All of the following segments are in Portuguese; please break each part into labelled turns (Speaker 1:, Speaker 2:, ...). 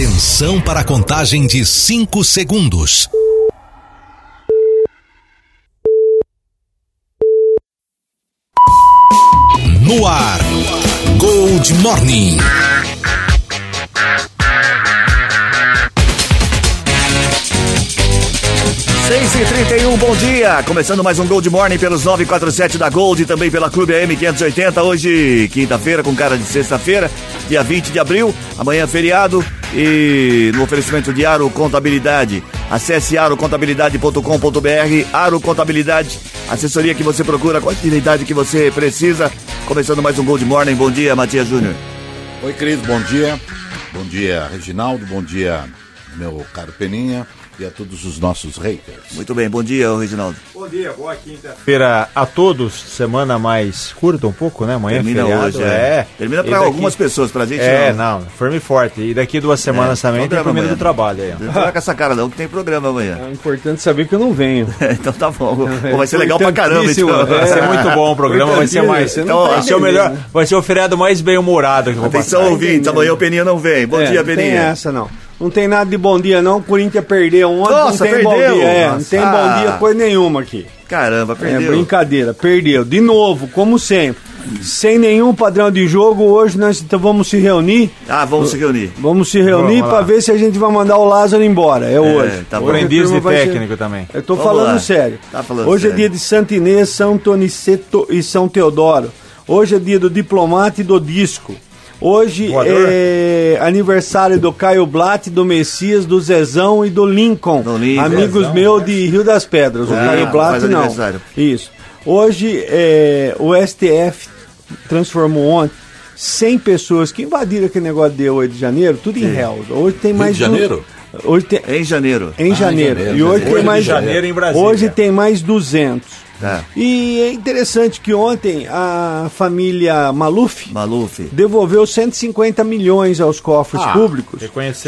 Speaker 1: Atenção para a contagem de 5 segundos. No ar, Gold Morning.
Speaker 2: 6 e 31 bom dia. Começando mais um Gold Morning pelos 947 da Gold e também pela Clube AM 580. Hoje, quinta-feira, com cara de sexta-feira, dia 20 de abril. Amanhã, feriado. E no oferecimento de Aro Contabilidade. Acesse arocontabilidade.com.br. Aro Contabilidade, assessoria que você procura, a quantidade que você precisa. Começando mais um Gold Morning. Bom dia, Matias Júnior.
Speaker 3: Oi, Cris, bom dia. Bom dia, Reginaldo. Bom dia, meu caro Peninha e a todos os nossos haters.
Speaker 2: Muito bem, bom dia, Reginaldo.
Speaker 4: Bom dia, boa quinta-feira a todos. Semana mais curta um pouco, né? Amanhã
Speaker 2: Termina
Speaker 4: feriado.
Speaker 2: hoje, é.
Speaker 4: é.
Speaker 2: Termina para
Speaker 4: daqui-
Speaker 2: algumas pessoas, pra gente
Speaker 4: É,
Speaker 2: não.
Speaker 4: não, firme e forte. E daqui duas semanas também tem
Speaker 2: amanhã.
Speaker 4: do trabalho aí.
Speaker 2: Não vai com essa cara não, que tem programa amanhã.
Speaker 5: É importante saber que eu não venho.
Speaker 2: então tá bom. Pô, vai ser legal pra caramba, então.
Speaker 4: Vai ser muito bom o programa, vai ser mais.
Speaker 2: Então,
Speaker 5: tá
Speaker 4: Vai ser o melhor, vai ser o feriado mais bem humorado que eu vou
Speaker 2: Atenção, ouvintes, amanhã o Peninha não vem. Bom
Speaker 5: É,
Speaker 2: dia,
Speaker 5: não tem
Speaker 2: Peninha.
Speaker 5: essa, não. Não tem nada de bom dia, não. O Corinthians perdeu ontem,
Speaker 2: Nossa,
Speaker 5: não tem bom
Speaker 2: perdeu?
Speaker 5: dia. É, não tem
Speaker 2: Ah.
Speaker 5: bom dia coisa nenhuma aqui.
Speaker 2: Caramba,
Speaker 5: É
Speaker 2: perdeu.
Speaker 5: brincadeira, perdeu. De novo, como sempre. Sem nenhum padrão de jogo, hoje nós então vamos se reunir.
Speaker 2: Ah, vamos se reunir.
Speaker 5: Vamos se reunir para ver se a gente vai mandar o Lázaro embora. É, hoje.
Speaker 2: tá bom.
Speaker 5: Hoje
Speaker 4: Aprendiz de
Speaker 5: vai ser-
Speaker 4: técnico também.
Speaker 5: Eu tô
Speaker 2: Vamos
Speaker 5: falando
Speaker 2: lá.
Speaker 5: sério.
Speaker 2: Tá falando
Speaker 5: Hoje
Speaker 2: sério.
Speaker 5: é dia de Santo Inês, São Toniceto e São Teodoro. Hoje é dia do diplomata e do disco. Hoje
Speaker 4: Voador.
Speaker 5: é aniversário do Caio Blatt, do Messias, do Zezão e do Lincoln.
Speaker 2: Do Lincoln.
Speaker 5: Amigos
Speaker 4: Zezão,
Speaker 5: meus de Rio das Pedras. O
Speaker 2: Ah,
Speaker 5: Caio Blatt não. Isso. Hoje é, o STF transformou ontem 100 pessoas que invadiram aquele negócio de 8 de janeiro, tudo em réus. Hoje tem mais
Speaker 3: de
Speaker 5: du-
Speaker 3: Janeiro?
Speaker 5: Hoje tem,
Speaker 2: Em janeiro.
Speaker 5: em
Speaker 3: Ah,
Speaker 5: janeiro.
Speaker 3: em janeiro,
Speaker 5: E hoje tem mais
Speaker 4: de janeiro em Brasília.
Speaker 5: Hoje tem mais 200.
Speaker 2: Tá.
Speaker 5: E é interessante que ontem a família Maluf
Speaker 2: Maluf.
Speaker 5: devolveu 150 milhões aos cofres
Speaker 3: Ah,
Speaker 5: públicos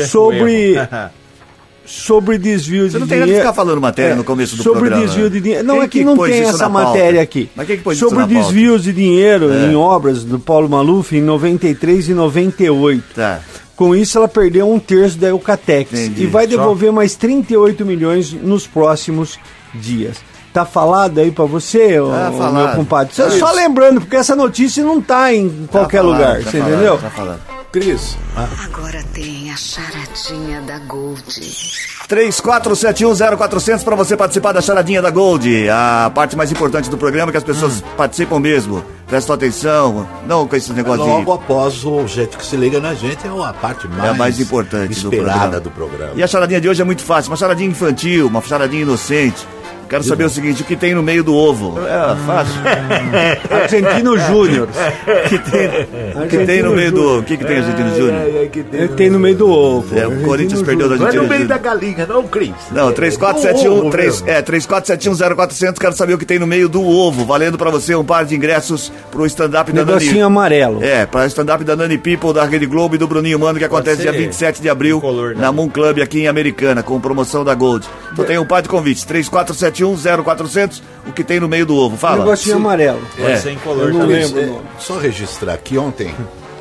Speaker 5: sobre sobre desvio
Speaker 2: Você
Speaker 5: de
Speaker 2: não tem nada
Speaker 5: dinheiro.
Speaker 2: de ficar falando matéria
Speaker 5: É,
Speaker 2: no começo do
Speaker 5: sobre
Speaker 2: programa.
Speaker 5: desvio de dinheiro. Não,
Speaker 2: Quem
Speaker 5: é que,
Speaker 2: que
Speaker 5: não tem essa matéria aqui.
Speaker 2: Mas quem que pôs isso
Speaker 5: sobre desvios de dinheiro
Speaker 2: É.
Speaker 5: em obras do Paulo Maluf em 93 e 98.
Speaker 2: Tá.
Speaker 5: Com isso, ela perdeu um terço da Eucatex
Speaker 2: Entendi.
Speaker 5: e vai
Speaker 4: Só.
Speaker 5: devolver mais 38 milhões nos próximos dias. Tá falado aí pra você, ô,
Speaker 2: Tá
Speaker 5: ô,
Speaker 2: falado.
Speaker 5: meu compadre? Só,
Speaker 2: Tá
Speaker 5: só lembrando, porque essa notícia não tá em qualquer
Speaker 2: Tá falado,
Speaker 5: lugar,
Speaker 2: tá
Speaker 5: você
Speaker 2: falado,
Speaker 5: entendeu?
Speaker 2: Tá falando.
Speaker 3: Cris,
Speaker 6: Agora tem a charadinha da Gold.
Speaker 2: 34710400 para você participar da charadinha da Gold. A parte mais importante do programa é que as pessoas participam mesmo. Prestam atenção. Não com esse negócio
Speaker 7: Logo
Speaker 2: de.
Speaker 7: após o jeito que se liga na gente, é a parte mais,
Speaker 2: É a mais importante do
Speaker 7: esperada
Speaker 2: programa.
Speaker 7: do programa.
Speaker 2: E a charadinha de hoje é muito fácil. Uma charadinha infantil, uma charadinha inocente. Quero saber o seguinte: o que tem no meio do ovo? É fácil.
Speaker 5: Argentino Júnior.
Speaker 2: O que tem, o que tem no meio do ovo? O que, que tem Argentino Júnior?
Speaker 5: Ele tem no meio do ovo.
Speaker 2: É, o Corinthians perdeu da
Speaker 7: Não é
Speaker 2: Argentina.
Speaker 7: no meio da
Speaker 2: Júnior.
Speaker 7: galinha, não, Cris.
Speaker 2: Não,
Speaker 7: É,
Speaker 2: 3471
Speaker 7: do ovo
Speaker 2: 3,
Speaker 7: mesmo.
Speaker 2: é, 34710400, quero saber o que tem no meio do ovo, valendo pra você um par de ingressos pro stand-up da Nani.
Speaker 5: Negocinho amarelo.
Speaker 2: É, para stand-up da Nani People, da Rede Globo e do Bruninho Mano, que acontece dia 27 de abril
Speaker 4: incolor, né?
Speaker 2: na Moon Club aqui em Americana, com promoção da Gold. Então tem um par de convites, 34710400, o que tem no meio do ovo, fala.
Speaker 5: Negocinho amarelo.
Speaker 4: Pode
Speaker 2: É.
Speaker 4: ser incolor
Speaker 5: Eu não
Speaker 4: também.
Speaker 5: lembro.
Speaker 7: É,
Speaker 5: o nome.
Speaker 7: só registrar que ontem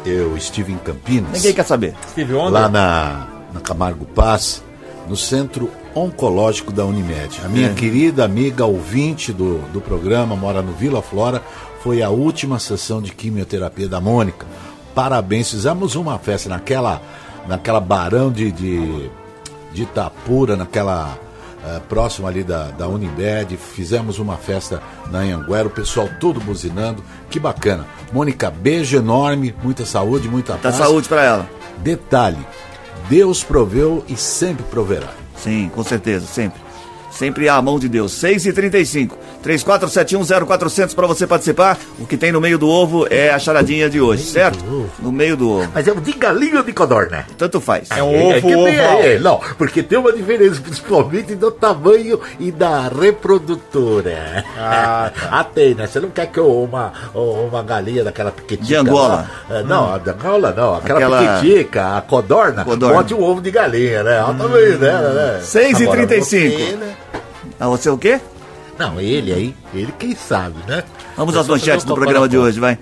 Speaker 7: eu estive em Campinas,
Speaker 2: Ninguém quer saber.
Speaker 4: Steve Wonder?
Speaker 7: lá na, na Camargo Paz, no Centro Oncológico da Unimed. A minha
Speaker 2: É.
Speaker 7: querida amiga ouvinte do, do programa, mora no Vila Flora, foi a última sessão de quimioterapia da Mônica. Parabéns, fizemos uma festa naquela, naquela barão de, de, de Itapura, naquela eh, próximo ali da, da Unimed, fizemos uma festa na Anhanguera, o pessoal todo buzinando, que bacana. Mônica, beijo enorme, muita saúde, muita
Speaker 2: Dá
Speaker 7: paz.
Speaker 2: saúde pra ela.
Speaker 7: Detalhe: Deus proveu e sempre proverá.
Speaker 2: Sim, com certeza, sempre. Sempre à mão de Deus. 6 e 35 34710400 para você participar. O que tem no meio do ovo é a charadinha de hoje, certo? No meio do ovo.
Speaker 7: Mas é de galinha ou de codorna?
Speaker 2: Tanto faz.
Speaker 4: É um ovo
Speaker 7: que tem-
Speaker 4: oval.
Speaker 7: é, não, porque tem uma diferença, principalmente do tamanho e da reprodutora.
Speaker 4: Ah, tá.
Speaker 7: Tem, né? Você não quer que eu- uma, uma galinha daquela pequitica.
Speaker 2: De Angola.
Speaker 7: lá- é, não, a de Angola não. Aquela,
Speaker 2: Aquela-
Speaker 7: pequitica, a codorna,
Speaker 2: Codorna.
Speaker 7: bote um ovo de galinha, né? Olha o tamanho dela, né?
Speaker 2: 6 e
Speaker 7: Agora
Speaker 2: 35.
Speaker 7: você, né?
Speaker 2: Ah, você o quê?
Speaker 7: Não, ele aí, ele quem sabe, né?
Speaker 2: Vamos às manchetes do programa de hoje, vai.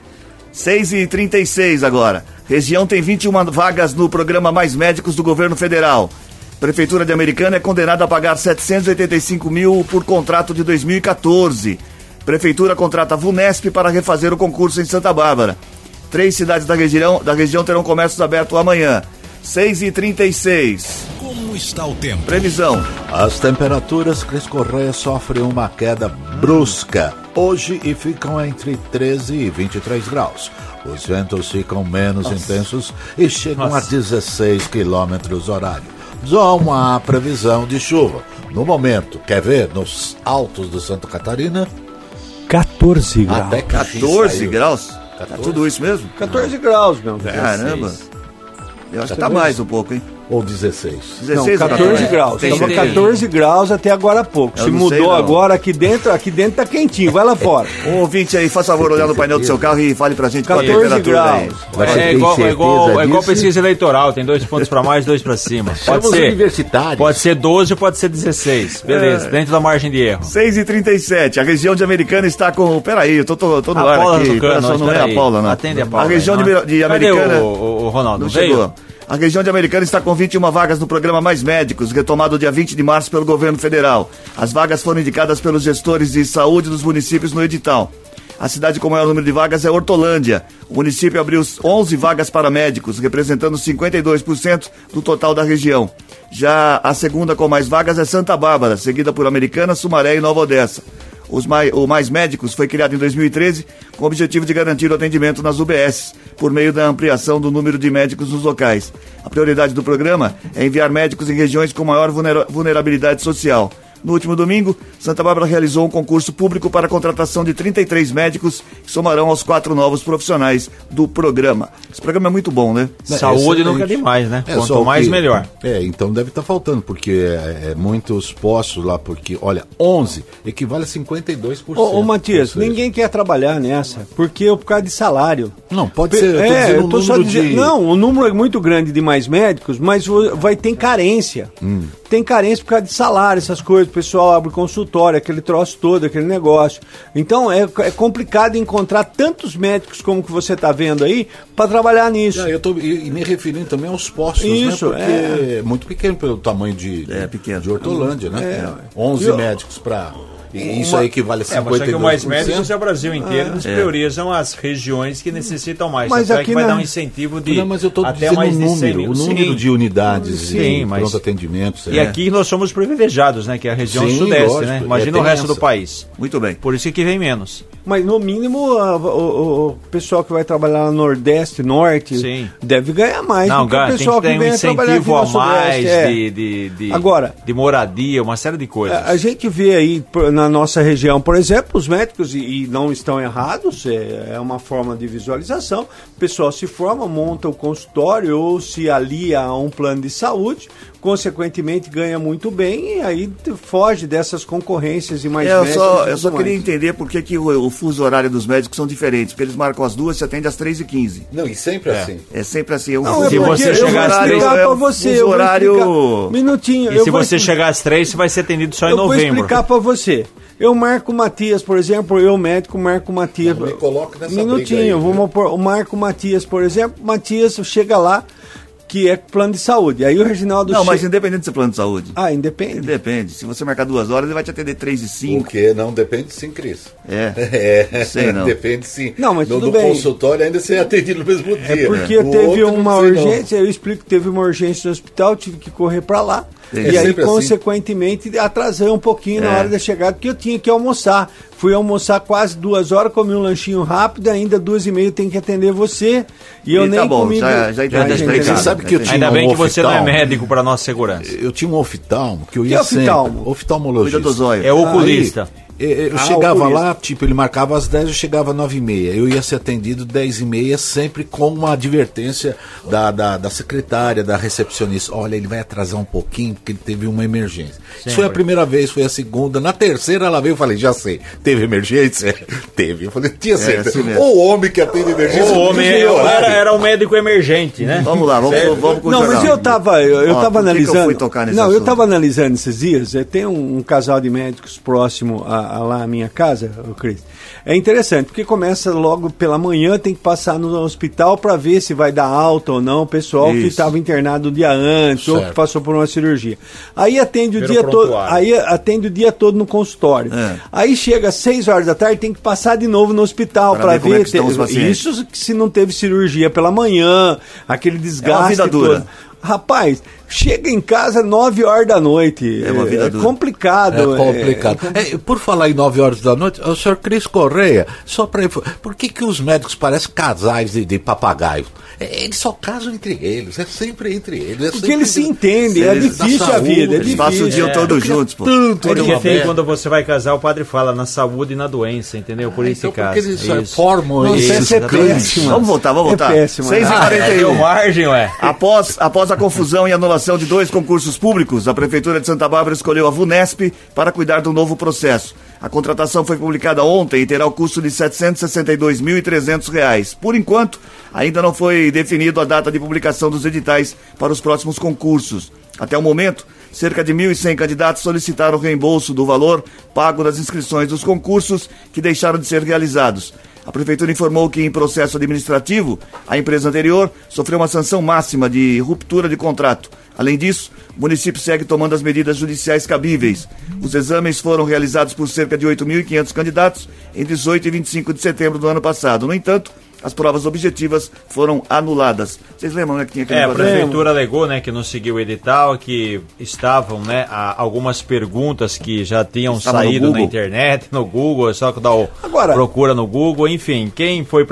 Speaker 2: 6 e 36 agora. Região tem 21 vagas no programa Mais Médicos do governo federal. Prefeitura de Americana é condenada a pagar 785 mil por contrato de 2014. Prefeitura contrata a VUNESP para refazer o concurso em Santa Bárbara. Três cidades da região, da região terão comércios abertos amanhã. 6 e 36
Speaker 1: Como está o tempo?
Speaker 2: Previsão.
Speaker 7: As temperaturas Cris Correia sofrem uma queda brusca hoje e ficam entre 13 e 23 graus. Os ventos ficam menos intensos e chegam a 16 quilômetros horário. Não há previsão de chuva. No momento, quer ver? Nos altos de Santa Catarina,
Speaker 5: 14 graus.
Speaker 7: até que
Speaker 2: 14
Speaker 7: saiu.
Speaker 2: graus? Tá
Speaker 7: 14.
Speaker 2: tudo isso mesmo?
Speaker 5: 14 graus, meu.
Speaker 2: Caramba. Eu acho que tá mais um pouco, hein?
Speaker 7: Ou 16.
Speaker 2: 16
Speaker 5: Não,
Speaker 2: ou
Speaker 5: 14 graus. Estava
Speaker 2: certeza?
Speaker 5: 14 graus até agora há pouco.
Speaker 2: Eu
Speaker 5: Se
Speaker 2: sei,
Speaker 5: mudou
Speaker 2: não.
Speaker 5: agora aqui dentro, aqui dentro tá quentinho. Vai lá fora.
Speaker 2: Um ouvinte aí, faça favor, olhar no painel do seu carro e fale pra gente qual a
Speaker 5: 14
Speaker 2: temperatura
Speaker 5: graus.
Speaker 4: É
Speaker 3: tem
Speaker 4: igual, é igual, é igual pesquisa eleitoral, tem dois pontos pra mais, dois pra cima. Pode
Speaker 3: Somos
Speaker 4: ser, pode ser 12 ou pode ser 16. Beleza,
Speaker 2: É.
Speaker 4: dentro da margem de erro.
Speaker 2: 6 e 37 a região de Americana está com. Peraí, eu tô, tô, tô no
Speaker 4: A
Speaker 2: ar
Speaker 4: Paula
Speaker 2: aqui.
Speaker 4: mas
Speaker 2: não é a Paula, não.
Speaker 4: Atende a Paula.
Speaker 2: A região
Speaker 4: aí,
Speaker 2: de,
Speaker 4: é?
Speaker 2: de Americana.
Speaker 4: o, o, o Ronaldo?
Speaker 2: Não
Speaker 4: veio?
Speaker 2: chegou. A região de Americana está com 21 vagas no programa Mais Médicos, retomado dia 20 de março pelo governo federal. As vagas foram indicadas pelos gestores de saúde dos municípios no edital. A cidade com maior número de vagas é Hortolândia. O município abriu 11 vagas para médicos, representando 52% do total da região. Já a segunda com mais vagas é Santa Bárbara, seguida por Americana, Sumaré e Nova Odessa. Os mais, o Mais Médicos foi criado em 2013 com o objetivo de garantir o atendimento nas UBS, por meio da ampliação do número de médicos nos locais. A prioridade do programa é enviar médicos em regiões com maior vulnera- vulnerabilidade social. No último domingo, Santa Bárbara realizou um concurso público para a contratação de 33 médicos que somarão aos quatro novos profissionais do programa. Esse programa é muito bom, né?
Speaker 4: Saúde
Speaker 7: Excelente.
Speaker 4: nunca é demais, né?
Speaker 7: É,
Speaker 4: Quanto mais,
Speaker 7: que-
Speaker 4: melhor.
Speaker 7: É, então deve estar faltando, porque é, é muitos postos lá, porque, olha, 11 equivale a 52%.
Speaker 5: Ô, ô Matias, ninguém quer trabalhar nessa, porque é por causa de salário.
Speaker 7: Não, pode ser, eu tô
Speaker 5: é, eu
Speaker 7: o
Speaker 5: tô só
Speaker 7: número
Speaker 5: dizendo.
Speaker 7: de-
Speaker 5: Não, o número é muito grande de mais médicos, mas vai ter carência.
Speaker 7: Hum.
Speaker 5: Tem carência por causa de salário, essas coisas. O pessoal abre consultório, aquele troço todo, aquele negócio. Então é, é complicado encontrar tantos médicos como que você está vendo aí para trabalhar nisso.
Speaker 7: Ah, eu tô e, e me referindo também aos postos,
Speaker 5: Isso,
Speaker 7: né? Porque é. muito pequeno pelo tamanho de,
Speaker 2: É, pequeno.
Speaker 7: de Hortolândia, né?
Speaker 5: É.
Speaker 7: 11
Speaker 5: E o-
Speaker 7: médicos para. Isso aí equivale a 52%.
Speaker 4: É, mas só que o Mais Médicos é o Brasil inteiro, eles
Speaker 2: É.
Speaker 4: priorizam as regiões que necessitam mais.
Speaker 5: Mas
Speaker 4: é
Speaker 5: aqui
Speaker 4: que vai
Speaker 5: na-
Speaker 4: dar um incentivo de
Speaker 7: Não, mas eu
Speaker 4: até
Speaker 7: dizendo
Speaker 4: mais
Speaker 7: o
Speaker 4: de 100
Speaker 7: número,
Speaker 4: mil.
Speaker 7: o número
Speaker 4: Sim.
Speaker 7: de unidades
Speaker 4: Sim,
Speaker 7: e
Speaker 4: mas-
Speaker 7: pronto atendimentos.
Speaker 4: E
Speaker 7: é.
Speaker 4: aqui nós somos privilegiados, né? Que é a região
Speaker 7: Sim,
Speaker 4: sudeste,
Speaker 7: lógico.
Speaker 4: né?
Speaker 7: É,
Speaker 4: Imagina o resto
Speaker 7: essa.
Speaker 4: do país.
Speaker 2: Muito bem.
Speaker 4: Por isso que vem menos.
Speaker 5: Mas no mínimo a- o, o- pessoal que vai trabalhar no Nordeste, Norte,
Speaker 4: Sim.
Speaker 5: deve ganhar mais
Speaker 4: Não,
Speaker 5: que o
Speaker 4: ganha, tem
Speaker 5: pessoal
Speaker 4: que ter um incentivo a mais
Speaker 5: Sudeste. é.
Speaker 4: de, de, de,
Speaker 5: Agora-
Speaker 4: de moradia, uma série de coisas.
Speaker 5: A, a gente vê aí na nossa região, por exemplo, os médicos, e, e não estão errados, é, é uma forma de visualização. O pessoal se forma, monta o consultório ou se alia a um plano de saúde, consequentemente ganha muito bem e aí foge dessas concorrências e mais
Speaker 2: É, eu
Speaker 5: médicos
Speaker 2: só,
Speaker 5: e
Speaker 2: eu só queria
Speaker 5: mais.
Speaker 2: entender por que, que o, o fuso horário dos médicos são diferentes. Porque eles marcam as duas, se atende às 3h15.
Speaker 7: Não, e sempre assim.
Speaker 2: É sempre assim. É um
Speaker 5: Não,
Speaker 2: fuso
Speaker 5: é
Speaker 4: Se você
Speaker 5: eu
Speaker 4: chegar às
Speaker 5: explicar
Speaker 4: três-
Speaker 2: é um
Speaker 5: você.
Speaker 2: fuso
Speaker 5: eu
Speaker 2: horário-
Speaker 5: explicar- Minutinho.
Speaker 4: E
Speaker 5: eu
Speaker 4: se
Speaker 5: vou
Speaker 4: você
Speaker 5: expli-
Speaker 4: chegar às três, você vai ser atendido só em
Speaker 5: Eu vou
Speaker 4: novembro.
Speaker 5: explicar pra você. Eu marco o Matias, por exemplo, eu médico marco o Matias.
Speaker 7: Não me coloque nessa
Speaker 5: Minutinho,
Speaker 7: briga aí,
Speaker 5: eu vou
Speaker 7: viu?
Speaker 5: pôr- o marco o Matias, por exemplo, Matias chega lá, que é plano de saúde. Aí o Reginaldo
Speaker 2: Não, mas
Speaker 5: che-
Speaker 2: independente do seu plano de saúde.
Speaker 5: Ah, independe.
Speaker 2: Depende. Se você marcar duas horas, ele vai te atender três e cinco.
Speaker 7: Porque não depende sim, Cris.
Speaker 2: É.
Speaker 7: É,
Speaker 2: Sei não.
Speaker 7: depende sim.
Speaker 5: Não, mas
Speaker 7: no,
Speaker 5: tudo
Speaker 7: no
Speaker 5: bem.
Speaker 7: consultório ainda você é atendido no mesmo dia.
Speaker 5: É porque
Speaker 7: O
Speaker 5: teve
Speaker 7: outro,
Speaker 5: uma
Speaker 7: sei não.
Speaker 5: urgência, eu explico que teve uma urgência no hospital, tive que correr pra lá.
Speaker 2: É
Speaker 5: e aí,
Speaker 7: assim.
Speaker 5: consequentemente, atrasei um pouquinho na
Speaker 2: É.
Speaker 5: hora da chegada, porque eu tinha que almoçar. Fui almoçar quase duas horas, comi um lanchinho rápido, ainda duas e meia tem que atender você. E eu
Speaker 2: E
Speaker 5: nem
Speaker 2: tá bom,
Speaker 5: comi.
Speaker 2: já- já entendi, já.
Speaker 7: Você sabe que eu tinha
Speaker 4: Ainda
Speaker 7: um
Speaker 4: bem que você não é médico para nossa segurança.
Speaker 7: Eu tinha um oftalmo que eu
Speaker 5: Que
Speaker 7: ia sempre.
Speaker 5: oftalmo?
Speaker 7: Oftalmologista.
Speaker 2: Cuida do zóio.
Speaker 4: É oculista.
Speaker 7: Aí, eu
Speaker 5: Ah,
Speaker 7: chegava lá, tipo, ele marcava às 10, eu chegava às 9 e meia. Eu ia ser atendido 10 e meia, sempre com uma advertência da, da, da secretária, da recepcionista. Olha, ele vai atrasar um pouquinho, porque ele teve uma emergência. Isso foi a primeira vez, foi a segunda. Na terceira ela veio e falei, já sei, teve emergência? teve. Eu falei, tinha certeza.
Speaker 2: assim mesmo.
Speaker 7: o homem que atende emergência.
Speaker 4: O homem era, era um médico emergente, né?
Speaker 2: Vamos lá, vamos, vamos o
Speaker 5: Não, mas eu tava, eu, eu
Speaker 2: Ó,
Speaker 5: tava
Speaker 2: por que que
Speaker 5: analisando.
Speaker 2: eu fui tocar nesse
Speaker 5: não, eu
Speaker 2: assunto?
Speaker 5: tava analisando esses dias. eh, Tem um, um casal de médicos próximo a, lá, lá a minha casa, o Cris, é interessante, porque começa logo pela manhã, tem que passar no hospital para ver se vai dar alta ou não o pessoal que
Speaker 2: Isso.
Speaker 5: estava internado o dia antes ou que
Speaker 7: Certo.
Speaker 5: passou por uma cirurgia. Aí atende o
Speaker 4: Pelo
Speaker 5: dia todo, aí atende o dia todo no consultório.
Speaker 2: É.
Speaker 5: Aí chega às 6 horas da tarde, tem que passar de novo no hospital para
Speaker 2: ver como
Speaker 5: ver,
Speaker 2: é que
Speaker 5: isso se não teve cirurgia pela manhã, aquele desgaste
Speaker 2: vida dura.
Speaker 5: todo. Rapaz, chega em casa 9 horas da noite.
Speaker 2: É uma vida
Speaker 5: é complicado.
Speaker 7: É complicado. É, por falar em 9 horas da noite, o senhor Cris Correia, só para por que, que os médicos parecem casais de, de papagaio? É, Eles só casam entre eles, é sempre entre eles. É
Speaker 5: Porque eles se entendem, é
Speaker 7: Eles-
Speaker 5: difícil a
Speaker 7: saúde,
Speaker 5: vida, é
Speaker 2: Eles passam o dia todo juntos, pô.
Speaker 7: Tanto
Speaker 4: Porque tem quando você vai casar, o padre fala na saúde e na doença, entendeu? Por isso
Speaker 7: então
Speaker 4: que
Speaker 7: por
Speaker 4: casa.
Speaker 7: que eles eh,
Speaker 4: Isso.
Speaker 7: formam esses
Speaker 5: essa é
Speaker 7: clãs?
Speaker 5: péssima.
Speaker 2: Vamos voltar, vamos
Speaker 5: É
Speaker 2: voltar.
Speaker 5: péssimo,
Speaker 2: 6
Speaker 5: né?
Speaker 4: Ah, é,
Speaker 2: 41
Speaker 4: deu margem, ué.
Speaker 2: Após, após a confusão e anulação de dois concursos públicos, a Prefeitura de Santa Bárbara escolheu a VUNESP para cuidar do novo processo. A contratação foi publicada ontem e terá o custo de 762.300 reais. Por enquanto, ainda não foi definido a data de publicação dos editais para os próximos concursos. Até o momento, cerca de 1.100 candidatos solicitaram o reembolso do valor pago das inscrições dos concursos que deixaram de ser realizados. A Prefeitura informou que, em processo administrativo, a empresa anterior sofreu uma sanção máxima de ruptura de contrato. Além disso, o município segue tomando as medidas judiciais cabíveis. Os exames foram realizados por cerca de 8.500 candidatos em 18 e 25 de setembro do ano passado. No entanto, as provas objetivas foram anuladas. Vocês lembram, né, que tinha aquele
Speaker 4: É, a prefeitura alegou, né, que não seguiu o edital, que estavam, né, algumas perguntas que já tinham saído na internet, no Google, é só que dá o
Speaker 5: Agora-
Speaker 4: procura no Google, enfim, quem foi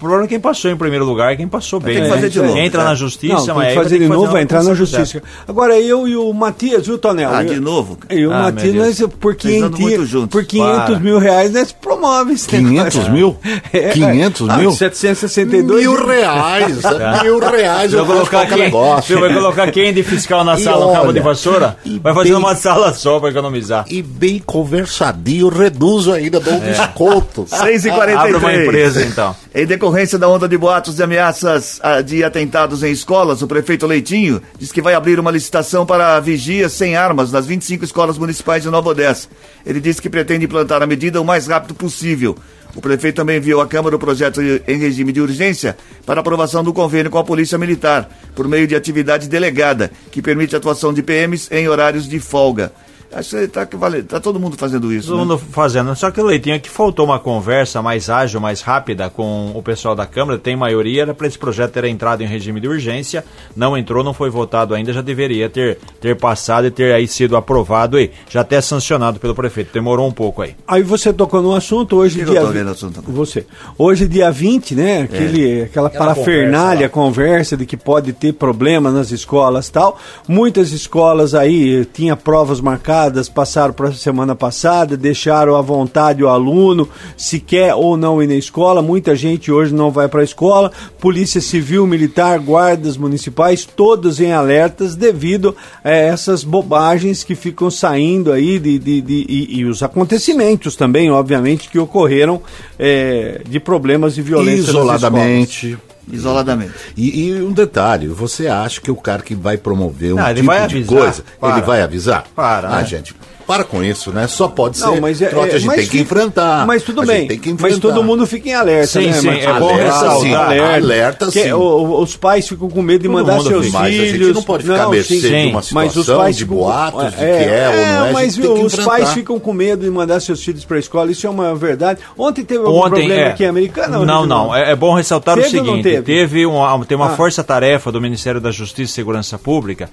Speaker 4: problema é quem passou em primeiro lugar, quem passou bem.
Speaker 2: tem que
Speaker 4: né?
Speaker 2: fazer de novo,
Speaker 4: Entra
Speaker 2: né?
Speaker 4: na justiça,
Speaker 5: Não, tem
Speaker 4: mas
Speaker 5: que
Speaker 4: aí vai
Speaker 5: fazer de
Speaker 4: que
Speaker 5: novo, vai entrar na justiça. Agora, eu e o Matias, viu, Tonel?
Speaker 2: Ah, de novo?
Speaker 5: E o
Speaker 4: Ah,
Speaker 5: Matias,
Speaker 4: Deus.
Speaker 5: por
Speaker 2: Vocês andam
Speaker 5: 500,
Speaker 2: muito juntos.
Speaker 5: por 500
Speaker 4: Para.
Speaker 5: mil reais, nós promove esse
Speaker 7: 500
Speaker 5: negócio.
Speaker 7: mil?
Speaker 5: É,
Speaker 7: 500
Speaker 5: ah,
Speaker 7: mil?
Speaker 5: 762
Speaker 7: Mil reais, mil reais
Speaker 4: eu
Speaker 7: faço
Speaker 4: colocar
Speaker 7: negócio.
Speaker 4: você vai colocar quem de fiscal na sala, um cabo de vassoura? Vai fazer uma sala só para economizar.
Speaker 7: E bem conversadinho, reduzo ainda, dou um desconto.
Speaker 2: 6 e
Speaker 4: Abre
Speaker 2: 43
Speaker 4: uma empresa, então.
Speaker 2: Em decorrência da onda de boatos e ameaças ah, de atentados em escolas, o prefeito Leitinho diz que vai abrir uma licitação para vigia sem armas nas 25 escolas municipais de Nova Odessa. Ele disse que pretende implantar a medida o mais rápido possível. O prefeito também enviou à Câmara o projeto em regime de urgência para aprovação do convênio com a Polícia Militar, por meio de atividade delegada, que permite a atuação de PMs em horários de folga. Acho que está tá todo mundo fazendo isso.
Speaker 4: Todo
Speaker 2: né?
Speaker 4: mundo fazendo. Só que Leitinho é que faltou uma conversa mais ágil, mais rápida com o pessoal da Câmara. Tem maioria, era para esse projeto ter entrado em regime de urgência. Não entrou, não foi votado ainda, já deveria ter, ter passado e ter aí sido aprovado e já até sancionado pelo prefeito. Demorou um pouco aí.
Speaker 5: Aí você tocou no assunto, hoje
Speaker 2: Que
Speaker 5: dia...
Speaker 2: eu tô vendo o assunto?
Speaker 5: Você. Hoje, dia 20, né? Aquele, Aquela
Speaker 4: Aquela
Speaker 5: parafernália, conversa, de que pode ter problema nas escolas e tal. Muitas escolas aí tinha provas marcadas, passaram para a semana passada, deixaram à vontade o aluno, se quer ou não ir na escola. Muita gente hoje não vai para a escola. Polícia Civil, Militar, guardas municipais, todos em alertas devido a essas bobagens que ficam saindo aí de, de- de- e, e os acontecimentos também, obviamente, que ocorreram é, de problemas de violência
Speaker 7: Isoladamente.
Speaker 2: Isoladamente.
Speaker 7: E, e um detalhe, você acha que o cara que vai promover um
Speaker 4: Não,
Speaker 7: tipo
Speaker 4: vai
Speaker 7: de
Speaker 4: avisar.
Speaker 7: coisa,
Speaker 4: Para.
Speaker 7: ele vai avisar?
Speaker 4: Para,
Speaker 7: Ah,
Speaker 4: né?
Speaker 7: gente, para com isso, né? Só pode
Speaker 5: Não,
Speaker 7: ser
Speaker 5: mas é,
Speaker 7: trote,
Speaker 5: é,
Speaker 7: a gente
Speaker 5: mas
Speaker 7: tem que enfrentar.
Speaker 5: Mas tudo
Speaker 7: A
Speaker 5: bem.
Speaker 7: tem que
Speaker 5: mas todo mundo fica em alerta,
Speaker 4: Sim,
Speaker 5: né?
Speaker 4: sim, é bom
Speaker 7: Alerta,
Speaker 4: ressaltar.
Speaker 7: sim. Alerta,
Speaker 5: Que
Speaker 7: sim.
Speaker 5: o- o- os pais ficam com medo de
Speaker 4: Todo
Speaker 5: mandar seus
Speaker 4: fica.
Speaker 7: Mas a
Speaker 5: filhos.
Speaker 7: gente não pode ficar mercê
Speaker 5: sim.
Speaker 7: de uma situação, de boatos, de que é ou não é, a
Speaker 5: mas os pais ficam com medo de mandar seus filhos para a escola. Isso é uma verdade. Ontem teve algum
Speaker 4: Ontem,
Speaker 5: problema
Speaker 4: é,
Speaker 5: aqui em Americana?
Speaker 4: Não, não. É, é bom ressaltar
Speaker 5: Teve
Speaker 4: o
Speaker 5: não
Speaker 4: seguinte:
Speaker 5: teve?
Speaker 4: uma, tem uma
Speaker 5: Ah.
Speaker 4: força-tarefa do Ministério da Justiça e Segurança Pública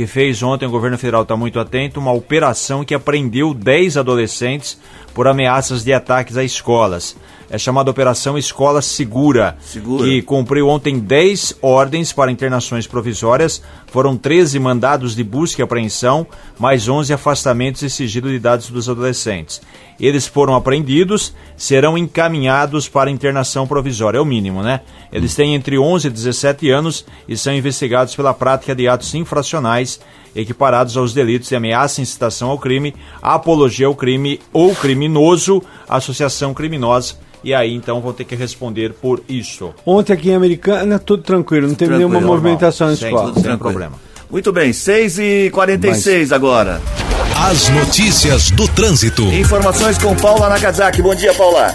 Speaker 4: que fez ontem, o governo federal está muito atento, uma operação que apreendeu 10 adolescentes por ameaças de ataques a escolas. É chamada Operação Escola Segura,
Speaker 2: Segura.
Speaker 4: que cumpriu ontem 10 ordens para internações provisórias, foram 13 mandados de busca e apreensão, mais 11 afastamentos e sigilo de dados dos adolescentes. Eles foram apreendidos, serão encaminhados para internação provisória, é o mínimo, né? Eles têm entre 11 e 17 anos e são investigados pela prática de atos infracionais equiparados aos delitos de ameaça, incitação ao crime, apologia ao crime ou criminoso, associação criminosa. E aí então vão ter que responder por isso.
Speaker 5: Ontem aqui em Americana, tudo tranquilo. Não teve
Speaker 2: Tranquilo,
Speaker 5: nenhuma
Speaker 2: normal.
Speaker 5: movimentação na
Speaker 4: Sem-
Speaker 5: escola.
Speaker 4: sem
Speaker 2: Tranquilo.
Speaker 4: problema.
Speaker 2: Muito bem, 6 e 46 agora.
Speaker 1: As notícias do trânsito.
Speaker 2: Informações com Paula Nakazaki. Bom dia, Paula.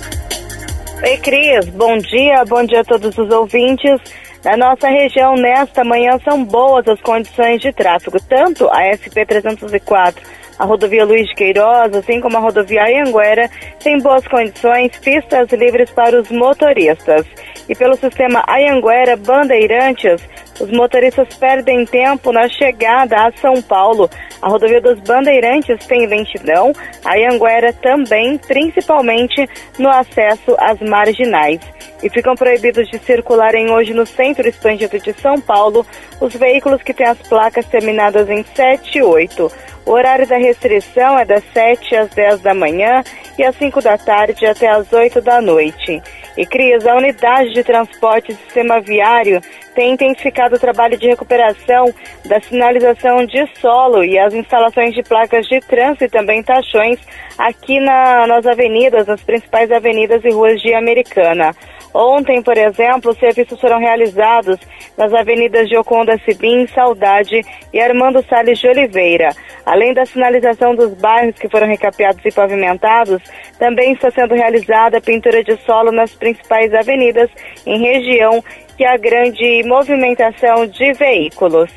Speaker 8: Oi, Cris. Bom dia, bom dia a todos os ouvintes. Na nossa região, nesta manhã, são boas as condições de tráfego, tanto a SP-304, a rodovia Luiz de Queiroz, assim como a rodovia Anhanguera, tem boas condições, pistas livres para os motoristas. E pelo sistema Anhanguera Bandeirantes, os motoristas perdem tempo na chegada a São Paulo. A rodovia dos Bandeirantes tem lentidão, a Anhanguera também, principalmente no acesso às marginais. E ficam proibidos de circularem hoje no centro expandido de São Paulo os veículos que têm as placas terminadas em 7 e 8. O horário da restrição é das 7 às 10 da manhã e às 5 da tarde até às 8 da noite. E Cris, a unidade de transporte e sistema viário tem intensificado o trabalho de recuperação da sinalização de solo e as instalações de placas de trânsito e também taxões aqui na, nas avenidas, nas principais avenidas e ruas de Americana. Ontem, por exemplo, os serviços foram realizados nas avenidas Gioconda Sibim, Saudade e Armando Salles de Oliveira. Além da sinalização dos bairros que foram recapeados e pavimentados, também está sendo realizada a pintura de solo nas principais avenidas em região que há grande movimentação de veículos.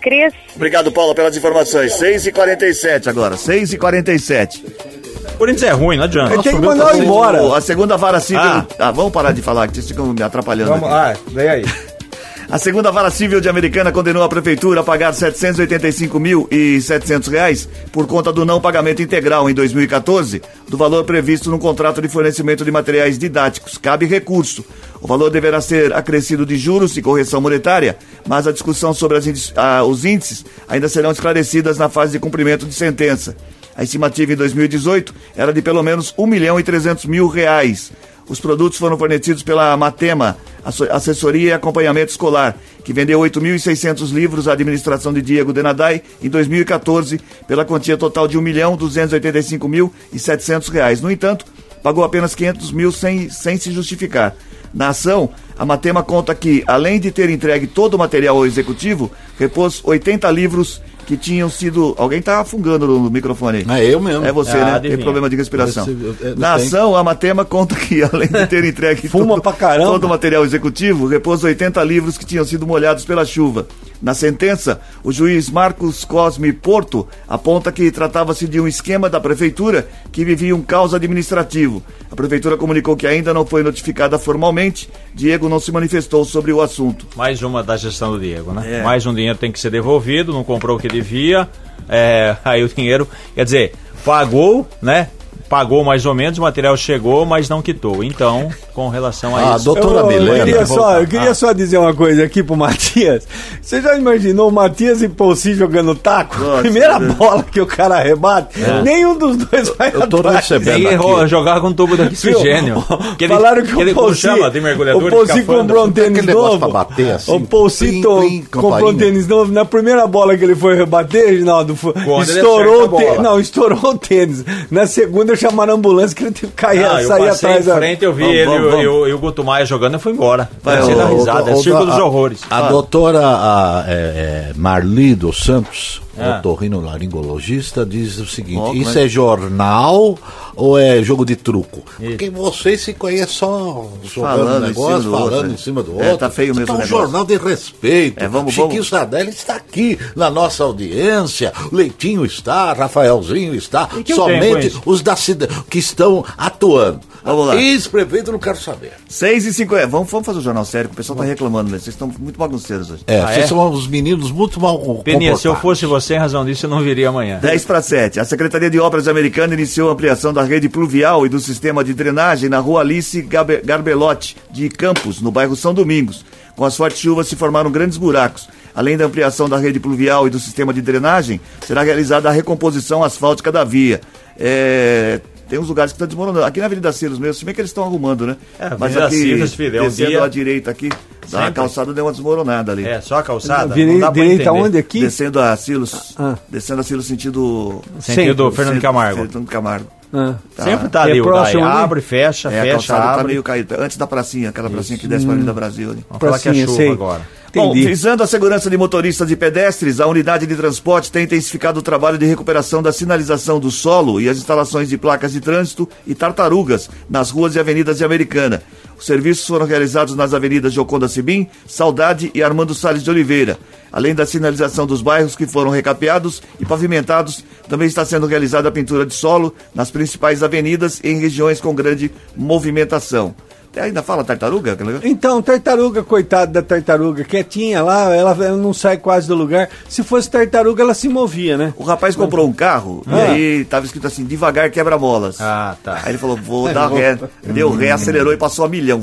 Speaker 8: Cris?
Speaker 2: Obrigado, Paula, pelas informações. 6h47 agora, 6h47.
Speaker 4: Corinthians é ruim, não adianta.
Speaker 5: Ele tem que mandar eu embora.
Speaker 2: A segunda vara civil.
Speaker 4: Ah.
Speaker 2: Ah, vamos parar de falar, que vocês ficam me atrapalhando.
Speaker 4: Vamos,
Speaker 2: aqui.
Speaker 4: ah, vem aí.
Speaker 2: A segunda vara civil de Americana condenou a prefeitura a pagar 785.700 reais por conta do não pagamento integral em 2014 do valor previsto no contrato de fornecimento de materiais didáticos. Cabe recurso. O valor deverá ser acrescido de juros e correção monetária, mas a discussão sobre as índices- ah, os índices ainda serão esclarecidas na fase de cumprimento de sentença. A estimativa em 2018 era de pelo menos 1 milhão e 300 mil reais. Os produtos foram fornecidos pela Matema, Assessoria e Acompanhamento Escolar, que vendeu 8.600 livros à administração de Diego Denadai em 2014, pela quantia total de 1.285.700 reais. No entanto, pagou apenas 500 mil sem, sem se justificar. Na ação, a Matema conta que, além de ter entregue todo o material ao executivo, repôs 80 livros que tinham sido. Alguém está afungando no microfone aí.
Speaker 7: É eu mesmo.
Speaker 2: É você,
Speaker 4: Ah,
Speaker 2: né?
Speaker 4: adivinha.
Speaker 2: Tem problema de respiração.
Speaker 7: Esse- eu- eu-
Speaker 2: Na ação, a Matema conta que, além de ter entregue
Speaker 5: Fuma pra caramba.
Speaker 2: todo o material executivo, repôs 80 livros que tinham sido molhados pela chuva. Na sentença, o juiz Marcos Cosme Porto aponta que tratava-se de um esquema da prefeitura que vivia um caos administrativo. A prefeitura comunicou que ainda não foi notificada formalmente. Diego não se manifestou sobre o assunto.
Speaker 4: Mais uma da gestão do Diego, né?
Speaker 2: É.
Speaker 4: Mais um dinheiro tem que ser devolvido, não comprou o que devia. é, aí o dinheiro, quer dizer, pagou, né? Pagou mais ou menos, o material chegou, mas não quitou. Então, com relação a
Speaker 7: Ah,
Speaker 4: isso.
Speaker 7: doutora
Speaker 5: eu, eu
Speaker 7: Milena.
Speaker 5: queria, só, eu queria
Speaker 4: Ah.
Speaker 5: só dizer uma coisa aqui pro Matias. Você já imaginou o Matias e Paulci jogando taco?
Speaker 2: Nossa,
Speaker 5: Primeira
Speaker 2: Deus.
Speaker 5: bola que o cara rebate, nenhum dos dois vai
Speaker 7: Eu tô
Speaker 5: atrás.
Speaker 7: recebendo
Speaker 4: errou
Speaker 7: aqui.
Speaker 4: jogar com tubo de oxigênio.
Speaker 5: Falaram que
Speaker 4: aquele,
Speaker 5: o
Speaker 4: mergulhador
Speaker 5: o
Speaker 4: escafandro.
Speaker 5: comprou um tênis novo.
Speaker 7: bater assim,
Speaker 5: o
Speaker 7: plim,
Speaker 5: comprou um tênis novo. Na primeira bola que ele foi rebater, Reginaldo, estourou o tênis. Não, estourou o tênis. Na segunda chamaram a ambulância que ele teve que cair,
Speaker 4: Ah, eu
Speaker 5: sair
Speaker 4: passei
Speaker 5: atrás.
Speaker 4: em
Speaker 5: da-
Speaker 4: frente, eu vi
Speaker 2: Vamos,
Speaker 4: ele
Speaker 2: vamos,
Speaker 4: e o-
Speaker 2: vamos.
Speaker 4: e o- e o Guto Maia jogando e foi embora.
Speaker 2: Vai,
Speaker 4: da
Speaker 2: ô,
Speaker 4: risada, é
Speaker 7: Ô,
Speaker 4: circo dos
Speaker 7: a-
Speaker 4: horrores.
Speaker 7: A doutora a, é, é, Marli dos Santos,
Speaker 4: Ah.
Speaker 7: otorrinolaringologista, diz o seguinte: isso
Speaker 2: é?
Speaker 7: é jornal ou é jogo de truco? Porque vocês se conhecem só jogando
Speaker 2: Falando em
Speaker 7: negócio,
Speaker 2: cima do
Speaker 7: falando
Speaker 2: outro,
Speaker 7: em
Speaker 2: né?
Speaker 7: cima do
Speaker 2: É,
Speaker 7: outro.
Speaker 2: tá feio mesmo
Speaker 7: Então,
Speaker 2: o
Speaker 7: um
Speaker 2: negócio.
Speaker 7: jornal de respeito.
Speaker 2: É, vamos,
Speaker 7: Chiquinho
Speaker 2: vamos.
Speaker 7: Sardelli está aqui na nossa audiência, Leitinho está, Rafaelzinho está, somente
Speaker 4: isso?
Speaker 7: os da cidade que estão atuando.
Speaker 2: Vamos lá.
Speaker 7: Ex-prefeito não quero saber.
Speaker 2: 6 e 50 vamos, vamos fazer o jornal sério, que o pessoal tá reclamando, né? Vocês estão muito bagunceiros hoje.
Speaker 7: É,
Speaker 4: Ah,
Speaker 7: vocês
Speaker 4: é?
Speaker 7: são uns meninos muito mal
Speaker 4: Peninha, se eu fosse você, em razão disso, eu não viria amanhã.
Speaker 2: 10 para 7. A Secretaria de Obras Americana iniciou a ampliação da rede pluvial e do sistema de drenagem na rua Alice Garbelotti de Campos, no bairro São Domingos. Com as fortes chuvas se formaram grandes buracos. Além da ampliação da rede pluvial e do sistema de drenagem, será realizada a recomposição asfáltica da via. É, Tem uns lugares que estão desmoronando. Aqui na Avenida Silos mesmo, se bem que eles estão arrumando, né?
Speaker 4: É,
Speaker 2: Mas
Speaker 4: Avenida
Speaker 2: aqui,
Speaker 4: Silos, filho, é um
Speaker 2: descendo
Speaker 4: dia-
Speaker 2: à direita aqui, a calçada deu uma desmoronada ali.
Speaker 4: É, só a calçada?
Speaker 5: Direi-
Speaker 4: não
Speaker 5: direita onde aqui?
Speaker 2: Descendo a Silos,
Speaker 5: Ah.
Speaker 2: descendo a Silos sentido
Speaker 4: Sentido Fernando Camargo.
Speaker 2: Fernando Camargo.
Speaker 5: Ah.
Speaker 4: Sempre tá
Speaker 5: É
Speaker 4: ali, o DAI.
Speaker 5: próximo ali?
Speaker 4: Abre, fecha,
Speaker 2: É, a
Speaker 4: fecha,
Speaker 2: tá
Speaker 4: abre.
Speaker 2: meio caída. Antes da pracinha, aquela pracinha que desce pra Avenida Brasil ali.
Speaker 4: Vamos falar que é
Speaker 5: Pracinha,
Speaker 4: chuva
Speaker 5: sei.
Speaker 4: agora.
Speaker 2: Bom,
Speaker 5: Entendi.
Speaker 2: visando a segurança de motoristas e pedestres, a unidade de transporte tem intensificado o trabalho de recuperação da sinalização do solo e as instalações de placas de trânsito e tartarugas nas ruas e avenidas de Americana. Os serviços foram realizados nas avenidas Joconda Sibim, Saudade e Armando Salles de Oliveira. Além da sinalização dos bairros que foram recapeados e pavimentados, também está sendo realizada a pintura de solo nas principais avenidas e em regiões com grande movimentação. Ainda fala tartaruga?
Speaker 5: Então, tartaruga, coitada da tartaruga, quietinha lá, ela, ela não sai quase do lugar. Se fosse tartaruga, ela se movia, né?
Speaker 2: O rapaz comprou um carro e
Speaker 5: Ah.
Speaker 2: aí tava escrito assim, devagar quebra-molas.
Speaker 4: Ah, tá.
Speaker 2: Aí ele falou, vou dar ré. Deu ré, acelerou e passou a milhão.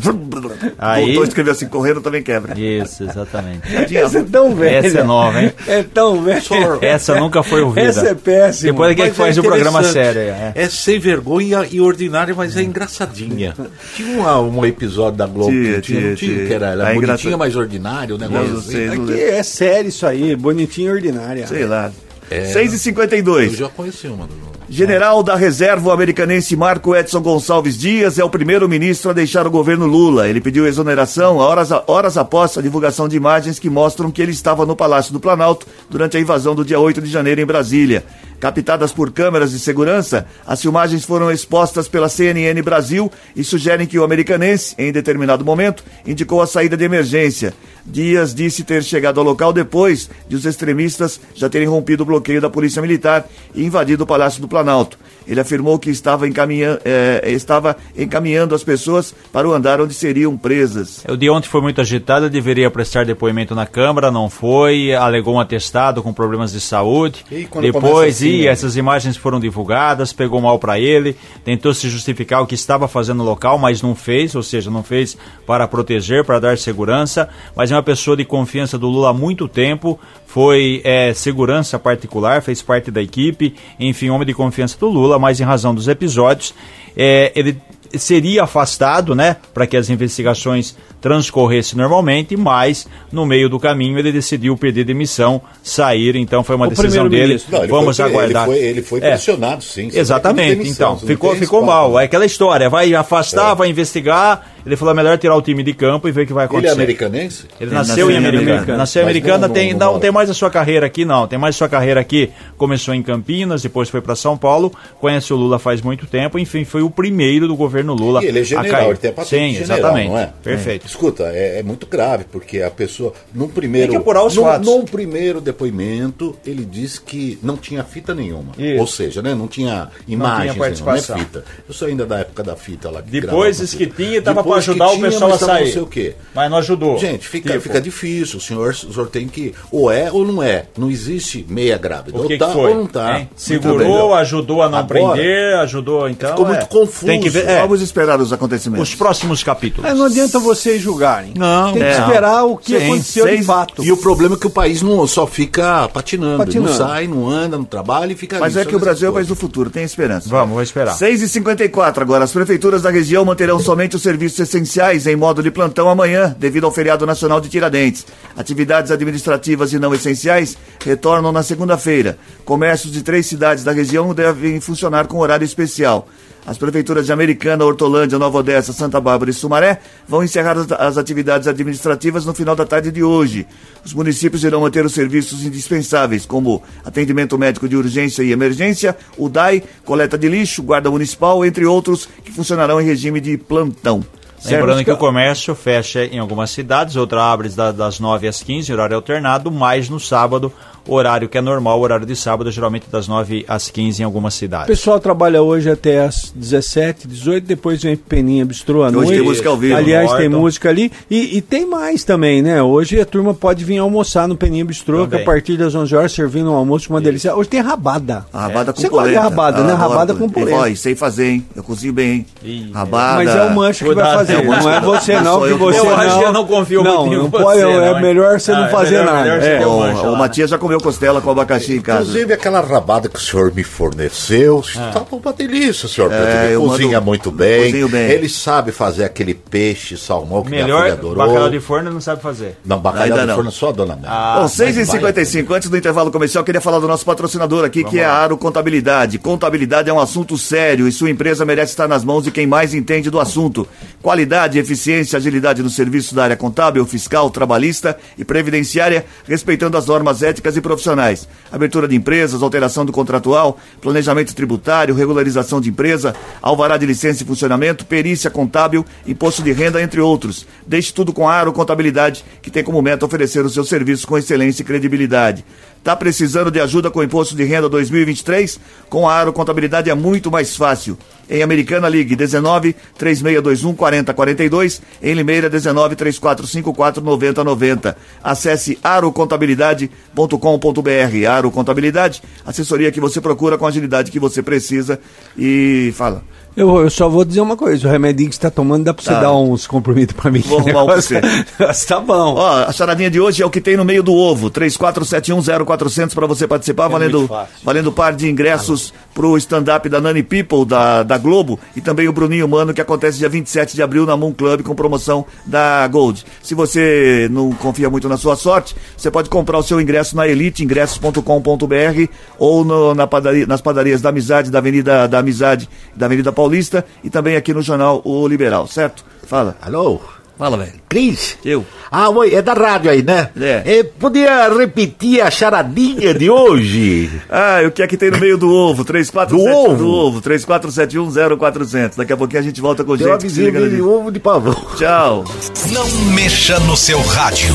Speaker 4: Aí-
Speaker 2: Voltou e escreveu assim, correndo também quebra.
Speaker 4: Isso, exatamente.
Speaker 5: Essa é tão velha.
Speaker 4: Essa é nova, hein?
Speaker 5: É tão velha.
Speaker 4: Essa nunca foi ouvida.
Speaker 5: Essa é péssima.
Speaker 4: Depois que
Speaker 7: Mas
Speaker 4: faz
Speaker 7: é
Speaker 4: o programa sério. É.
Speaker 7: É sem vergonha e ordinária, mas é engraçadinha. Tinha uma- um episódio da Globo
Speaker 2: Tinha,
Speaker 7: que tinha, não
Speaker 2: tinha,
Speaker 7: tinha. que era, era
Speaker 2: É
Speaker 7: bonitinha,
Speaker 2: engraçado.
Speaker 7: mas ordinário, o negócio
Speaker 2: não
Speaker 7: assim.
Speaker 2: sei, lembro.
Speaker 5: é sério isso aí, bonitinho e ordinária.
Speaker 2: Sei lá.
Speaker 7: É.
Speaker 2: 6 e 52
Speaker 7: Eu já conheci uma. do-
Speaker 2: General da Reserva americanense Marco Edson Gonçalves Dias é o primeiro ministro a deixar o governo Lula. Ele pediu exoneração horas, horas após a divulgação de imagens que mostram que ele estava no Palácio do Planalto durante a invasão do dia 8 de janeiro em Brasília. Captadas por câmeras de segurança, as filmagens foram expostas pela CNN Brasil e sugerem que o americanense, em determinado momento, indicou a saída de emergência. Dias disse ter chegado ao local depois de os extremistas já terem rompido o bloqueio da Polícia Militar e invadido o Palácio do Planalto. Ele afirmou que estava, encaminha, eh, estava encaminhando as pessoas para o andar onde seriam presas.
Speaker 4: O de ontem foi muito agitado, deveria prestar depoimento na Câmara, não foi, alegou um atestado com problemas de saúde.
Speaker 7: E
Speaker 4: Depois,
Speaker 7: assim,
Speaker 4: e
Speaker 7: né?
Speaker 4: essas imagens foram divulgadas, pegou mal para ele, tentou se justificar o que estava fazendo no local, mas não fez, ou seja, não fez para proteger, para dar segurança, mas é uma pessoa de confiança do Lula há muito tempo, foi é, segurança particular, fez parte da equipe, enfim, homem de confiança do Lula, mas em razão dos episódios, é, ele seria afastado, né, para que as investigações transcorressem normalmente, mas no meio do caminho ele decidiu pedir demissão, sair, então foi uma
Speaker 5: O
Speaker 4: decisão dele.
Speaker 7: Não, ele
Speaker 4: Vamos
Speaker 7: foi-
Speaker 4: aguardar.
Speaker 7: Ele foi, ele foi
Speaker 4: É.
Speaker 7: pressionado, sim.
Speaker 4: Exatamente,
Speaker 7: pedir demissão,
Speaker 4: então.
Speaker 7: não
Speaker 4: Ficou, ficou
Speaker 7: espaço.
Speaker 4: mal. É aquela história, vai afastar, vai investigar. Ele falou, é melhor tirar o time de campo e ver o que vai
Speaker 7: Ele é
Speaker 4: acontecer.
Speaker 7: americanense?
Speaker 4: Ele nasceu em Americana.
Speaker 2: Americana.
Speaker 4: Nasceu em Americana,
Speaker 7: não-
Speaker 4: tem,
Speaker 7: não
Speaker 4: não,
Speaker 7: mora.
Speaker 4: tem mais a sua carreira aqui, não. Tem mais a sua carreira aqui. Começou em Campinas, depois foi para São Paulo. Conhece o Lula faz muito tempo. Enfim, foi o primeiro do governo Lula.
Speaker 7: E ele é
Speaker 4: a
Speaker 7: general,
Speaker 4: cair.
Speaker 7: ele tem a
Speaker 4: Sim,
Speaker 7: de general,
Speaker 4: exatamente.
Speaker 7: não é?
Speaker 4: Perfeito.
Speaker 7: Escuta, é, é muito grave, porque a pessoa, num primeiro.
Speaker 4: Tem que apurar os
Speaker 7: num,
Speaker 4: fatos.
Speaker 7: num primeiro depoimento, ele disse que não tinha fita nenhuma.
Speaker 4: Isso.
Speaker 7: Ou seja, né, não tinha imagens,
Speaker 4: tinha
Speaker 7: nenhuma, não é
Speaker 4: participação.
Speaker 7: fita. Eu sou ainda da época da fita lá. que
Speaker 4: Depois disse que tinha e tava
Speaker 7: Depois
Speaker 4: para ajudar o
Speaker 7: tinha,
Speaker 4: pessoal a sair.
Speaker 7: Não sei o quê.
Speaker 4: Mas não ajudou.
Speaker 7: Gente, fica,
Speaker 4: Tipo,
Speaker 7: fica difícil. O senhor, o senhor tem que. Ou é ou não é. Não existe meia grávida.
Speaker 4: O
Speaker 7: ou
Speaker 4: que,
Speaker 7: tá
Speaker 4: que foi?
Speaker 7: ou não tá.
Speaker 4: Hein? Segurou, ajudou a não
Speaker 7: Agora,
Speaker 4: prender, ajudou então.
Speaker 7: ficou
Speaker 4: é.
Speaker 7: muito confuso.
Speaker 4: Tem que ver. é,
Speaker 2: Vamos esperar os acontecimentos.
Speaker 4: os próximos capítulos.
Speaker 5: É, não adianta vocês julgarem.
Speaker 7: Não,
Speaker 5: Tem que
Speaker 2: é.
Speaker 5: esperar o que
Speaker 2: Sim,
Speaker 5: aconteceu de
Speaker 2: seis-
Speaker 5: fato.
Speaker 7: E o problema é que o país não só fica patinando,
Speaker 5: Patinando.
Speaker 7: não sai, não anda, não trabalha e fica
Speaker 2: Mas
Speaker 7: ali,
Speaker 2: é que o Brasil é o país do futuro, tem esperança.
Speaker 4: Vamos, vou esperar.
Speaker 2: 6h54 agora. As prefeituras da região manterão somente os serviços essenciais em modo de plantão amanhã, devido ao feriado nacional de Tiradentes. Atividades administrativas e não essenciais retornam na segunda-feira. Comércios de três cidades da região devem funcionar com horário especial. As prefeituras de Americana, Hortolândia, Nova Odessa, Santa Bárbara e Sumaré vão encerrar as, atividades administrativas no final da tarde de hoje. Os municípios irão manter os serviços indispensáveis, como atendimento médico de urgência e emergência, o DAI, coleta de lixo, guarda municipal, entre outros, que funcionarão em regime de plantão.
Speaker 4: Lembrando que o comércio fecha em algumas cidades, outra abre da- das 9 às 15, horário alternado, mas no sábado, horário que é normal, horário de sábado, geralmente das 9 às 15 em algumas
Speaker 5: O
Speaker 4: cidades.
Speaker 5: pessoal trabalha hoje até às 17, 18, depois vem Peninha Bistrô à
Speaker 2: Hoje
Speaker 5: noite.
Speaker 2: tem música ao vivo.
Speaker 5: Aliás, tem música ali. E, e tem mais também, né? Hoje a turma pode vir almoçar no Peninha Bistrô, que a partir das 11 horas servindo um almoço, uma delícia. Hoje tem rabada.
Speaker 2: A rabada com
Speaker 5: Você gosta de
Speaker 2: polenta.
Speaker 5: rabada, né?
Speaker 2: Ah, adoro
Speaker 5: Rabada com polenta.
Speaker 2: E sei fazer, hein? Eu cozinho bem, hein? Rabada.
Speaker 5: Mas é o Mancha que vai fazer,
Speaker 4: é o Mancha.
Speaker 5: não é você não, que você não.
Speaker 4: fazer. Eu acho que eu não confio
Speaker 5: não,
Speaker 4: muito em
Speaker 5: não
Speaker 4: você,
Speaker 5: pode,
Speaker 4: não,
Speaker 5: é melhor você
Speaker 4: Ah,
Speaker 5: não
Speaker 4: é
Speaker 5: fazer nada. É.
Speaker 2: O, o. Matias já comeu meu costela com abacaxi em casa.
Speaker 7: Inclusive aquela rabada que o senhor me forneceu, estava uma delícia, senhor.
Speaker 2: É,
Speaker 7: Ele cozinha
Speaker 2: mando-
Speaker 7: muito bem,
Speaker 2: cozinho bem.
Speaker 7: Ele sabe fazer aquele peixe, salmão que minha filha
Speaker 4: Melhor
Speaker 7: adorou.
Speaker 4: bacalhau de forno não sabe fazer.
Speaker 7: Não, bacalhau
Speaker 2: Ainda
Speaker 7: de
Speaker 2: não.
Speaker 7: forno só a dona Mel.
Speaker 4: Ah,
Speaker 2: Bom, 6 e
Speaker 7: mas vai
Speaker 2: 55 antes do intervalo comercial, queria falar do nosso patrocinador aqui, que é a Aro Contabilidade. Contabilidade é um assunto sério e sua empresa merece estar nas mãos de quem mais entende do assunto. Qualidade, eficiência, agilidade no serviço da área contábil, fiscal, trabalhista e previdenciária, respeitando as normas éticas e profissionais. Abertura de empresas, alteração do contratual, planejamento tributário, regularização de empresa, alvará de licença e funcionamento, perícia contábil, imposto de renda, entre outros. Deixe tudo com a Aro Contabilidade, que tem como meta oferecer o seu serviço com excelência e credibilidade. Tá precisando de ajuda com o imposto de renda 2023? Com a Aro Contabilidade é muito mais fácil. Em Americana Ligue 19 3621 4042, em Limeira 19 3454 9090. Acesse arocontabilidade.com.br. Aro Contabilidade, assessoria que você procura com a agilidade que você precisa e fala.
Speaker 5: Eu, eu só vou dizer uma coisa: o remedinho que você tá tomando dá pra você
Speaker 2: Tá.
Speaker 5: dar uns comprimidos pra mim.
Speaker 2: Vou arrumar um você.
Speaker 5: Mas tá bom.
Speaker 2: Ó, a charadinha de hoje é o que tem no meio do ovo. 34710400 para você participar, valendo,
Speaker 5: muito fácil.
Speaker 2: valendo par de ingressos pro stand-up da Nani People, da, da Globo, e também o Bruninho Mano, que acontece dia 27 de abril na Moon Club, com promoção da Gold. Se você não confia muito na sua sorte, você pode comprar o seu ingresso na eliteingressos.com.br ou no- na padaria- nas padarias da Amizade, da Avenida da Amizade, da Avenida Paulista, e também aqui no jornal O Liberal, certo? Fala.
Speaker 7: Alô?
Speaker 2: Fala, velho.
Speaker 7: Cris?
Speaker 2: Eu.
Speaker 7: Ah, oi, é da rádio aí, né?
Speaker 2: É.
Speaker 7: Eh, podia repetir a charadinha de hoje?
Speaker 2: Ah, o que é que tem no meio do ovo? 3471
Speaker 7: Do ovo?
Speaker 2: do ovo, 34710400. Daqui a pouquinho a gente volta com gente que se liga
Speaker 7: de ovo de pavão.
Speaker 2: Tchau.
Speaker 1: Não mexa no seu rádio.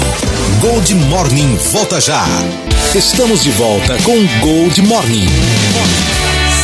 Speaker 1: Gold Morning volta já. Estamos de volta com Gold Morning.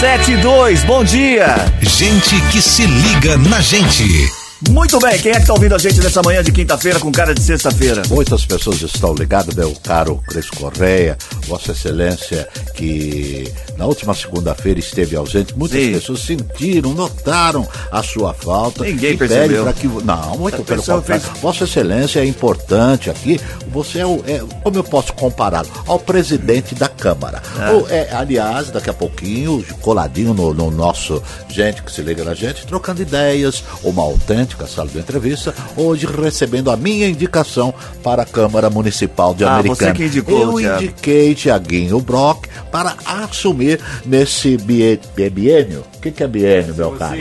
Speaker 2: 72, bom dia.
Speaker 1: Gente que se liga na gente.
Speaker 2: Muito bem, quem é que tá ouvindo a gente nessa manhã de quinta-feira com cara de sexta-feira?
Speaker 7: Muitas pessoas estão ligadas, meu caro Cris Correia, Vossa Excelência, que na última segunda-feira esteve ausente. Muitas
Speaker 2: Sim.
Speaker 7: pessoas sentiram, notaram a sua falta.
Speaker 2: Ninguém percebeu.
Speaker 7: que Não, muito
Speaker 2: A
Speaker 7: pelo contrário.
Speaker 2: fez-
Speaker 7: Vossa Excelência é importante aqui. Você é, o, é- como eu posso compará-lo? Ao presidente da Câmara. Ou, é, aliás, daqui a pouquinho, coladinho no, no nosso gente que se liga na gente, trocando ideias, uma autêntica sala de entrevista, hoje recebendo a minha indicação para a Câmara Municipal de
Speaker 2: Ah,
Speaker 7: Americana.
Speaker 2: você que indicou,
Speaker 7: Eu
Speaker 2: Thiago.
Speaker 7: indiquei Tiaguinho Brock para assumir nesse bie- é biênio. O que, que é biênio, meu caro?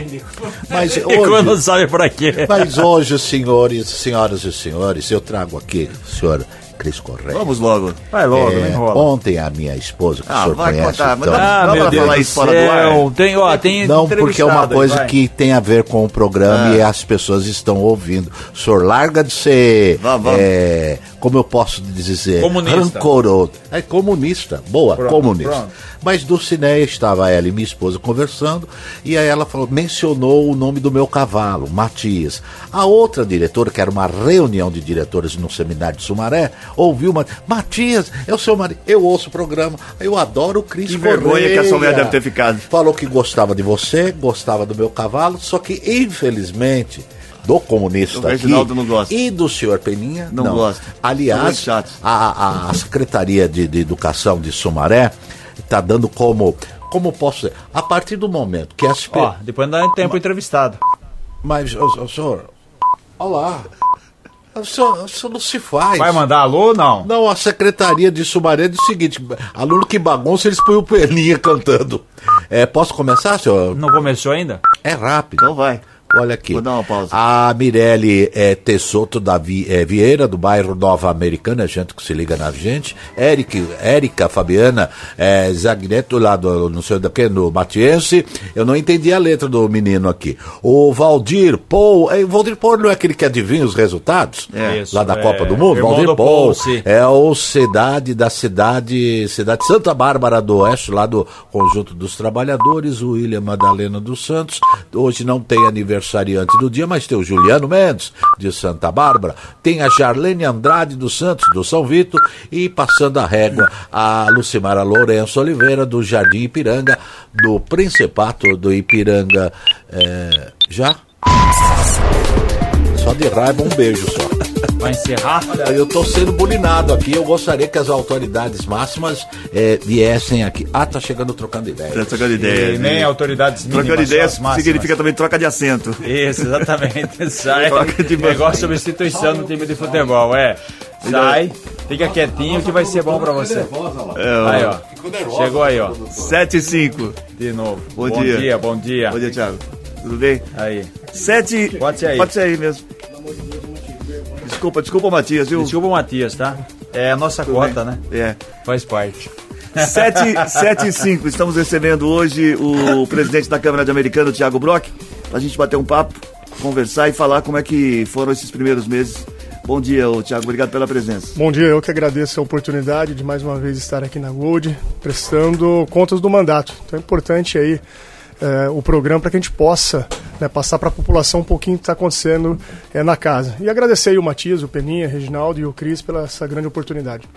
Speaker 7: Mas
Speaker 4: E quando
Speaker 7: hoje,
Speaker 4: sabe pra quê?
Speaker 7: mas hoje, senhores, senhoras e senhores, eu trago aqui, senhor Cris Correia.
Speaker 2: Vamos logo.
Speaker 4: Vai logo,
Speaker 7: É,
Speaker 4: não enrola.
Speaker 7: ontem a minha esposa, que
Speaker 2: Ah,
Speaker 7: o senhor
Speaker 2: vai
Speaker 7: conhece,
Speaker 2: contar,
Speaker 7: então-
Speaker 4: Ah,
Speaker 2: Dá
Speaker 4: meu
Speaker 2: pra
Speaker 4: Deus
Speaker 2: falar
Speaker 4: do
Speaker 2: isso fora do ar?
Speaker 4: Tem, ó, tem
Speaker 7: Não, porque é uma
Speaker 4: aí,
Speaker 7: coisa
Speaker 4: vai.
Speaker 7: que tem a ver com o programa
Speaker 2: Ah.
Speaker 7: e as pessoas estão ouvindo. O senhor larga de ser,
Speaker 2: Vá, vá.
Speaker 7: é, como eu posso dizer,
Speaker 4: Comunista.
Speaker 7: rancoroso. É comunista, boa,
Speaker 4: Pronto,
Speaker 7: comunista.
Speaker 4: pronto.
Speaker 7: Mas do Cineia estava ela e minha esposa conversando e aí ela falou, mencionou o nome do meu cavalo, Matias. A outra diretora, que era uma reunião de diretores no seminário de Sumaré, ouviu uma, Matias, é o seu marido. Eu ouço o programa, eu adoro o Cris
Speaker 2: Que vergonha que essa mulher deve ter ficado.
Speaker 7: Falou que gostava de você, gostava do meu cavalo, só que infelizmente do comunista
Speaker 2: O Reginaldo
Speaker 7: aqui
Speaker 2: não gosta.
Speaker 7: e do senhor Peninha
Speaker 2: Não gosta. São
Speaker 7: Aliás, a, a- a Secretaria de, de Educação de Sumaré está dando como como posso dizer, a partir do momento que as pe-
Speaker 4: Ó, depois não dá tempo entrevistado.
Speaker 7: mas o, o senhor, olá, o senhor, o senhor não se faz.
Speaker 4: Vai mandar alô ou não?
Speaker 7: Não, a secretaria de Sumaré diz o seguinte: aluno que bagunça, eles põem o Peninha cantando. É, posso começar, senhor?
Speaker 4: Não começou ainda?
Speaker 7: É rápido.
Speaker 2: Então vai.
Speaker 7: Olha aqui.
Speaker 2: Vou dar uma pausa.
Speaker 7: A Mirelle é, Tessoto da Vi- é, Vieira, do bairro Nova Americana, gente que se liga na gente. Eric, Érica Fabiana é, Zagneto, lá do não sei do que, no Matiense. Eu não entendi a letra do menino aqui. O Valdir Paul. É, Valdir Paul não é aquele que adivinha os resultados?
Speaker 2: É.
Speaker 4: Isso,
Speaker 7: lá da
Speaker 4: é,
Speaker 7: Copa do Mundo? Valdir
Speaker 4: do
Speaker 7: Paul.
Speaker 4: Paul.
Speaker 7: É o cidade da cidade, cidade Santa Bárbara do Oeste, lá do Conjunto dos Trabalhadores, o William Madalena dos Santos. Hoje não tem aniversariante do dia, mas tem o Juliano Mendes, de Santa Bárbara. Tem a Jarlene Andrade dos Santos, do São Vito. E passando a régua, a Lucimara Lourenço Oliveira, do Jardim Ipiranga, do Principato do Ipiranga. É, já? Só de raiva, um beijo só.
Speaker 4: Vai encerrar?
Speaker 7: Eu estou sendo bulinado aqui. Eu gostaria que as autoridades máximas é, viessem aqui. Ah, tá chegando trocando ideia.
Speaker 2: Tá trocando ideia.
Speaker 4: E nem autoridades mínimas,
Speaker 2: Trocando ideias significa também troca de assento.
Speaker 4: Isso, exatamente. Sai.
Speaker 2: Troca de
Speaker 4: Negócio de substituição no time de futebol, é. Sai, fica quietinho que vai ser bom pra você. Aí, ó. Chegou aí, ó.
Speaker 2: 7 e 5.
Speaker 4: De novo.
Speaker 2: Bom
Speaker 4: bom
Speaker 2: dia.
Speaker 4: dia. Bom dia.
Speaker 2: Bom dia, Thiago. Tudo bem?
Speaker 4: Aí.
Speaker 2: 7.
Speaker 4: Pode ser aí.
Speaker 2: Pode ser aí mesmo. Desculpa, desculpa, Matias, viu?
Speaker 4: Desculpa o Matias, tá? É a nossa cota, né?
Speaker 2: É.
Speaker 4: Faz parte.
Speaker 2: 7, 7 e 5. Estamos recebendo hoje o presidente da Câmara de Americana, o Thiago Brock, pra gente bater um papo, conversar e falar como é que foram esses primeiros meses. Bom dia, ô, Thiago. Obrigado pela presença.
Speaker 9: Bom dia, eu que agradeço a oportunidade de mais uma vez estar aqui na Gold, prestando contas do mandato. Então é importante aí é, o programa para que a gente possa né, passar para a população um pouquinho o que está acontecendo é, na casa. E agradecer aí o Matias, o Peninha, o Reginaldo e o Cris pela essa grande oportunidade.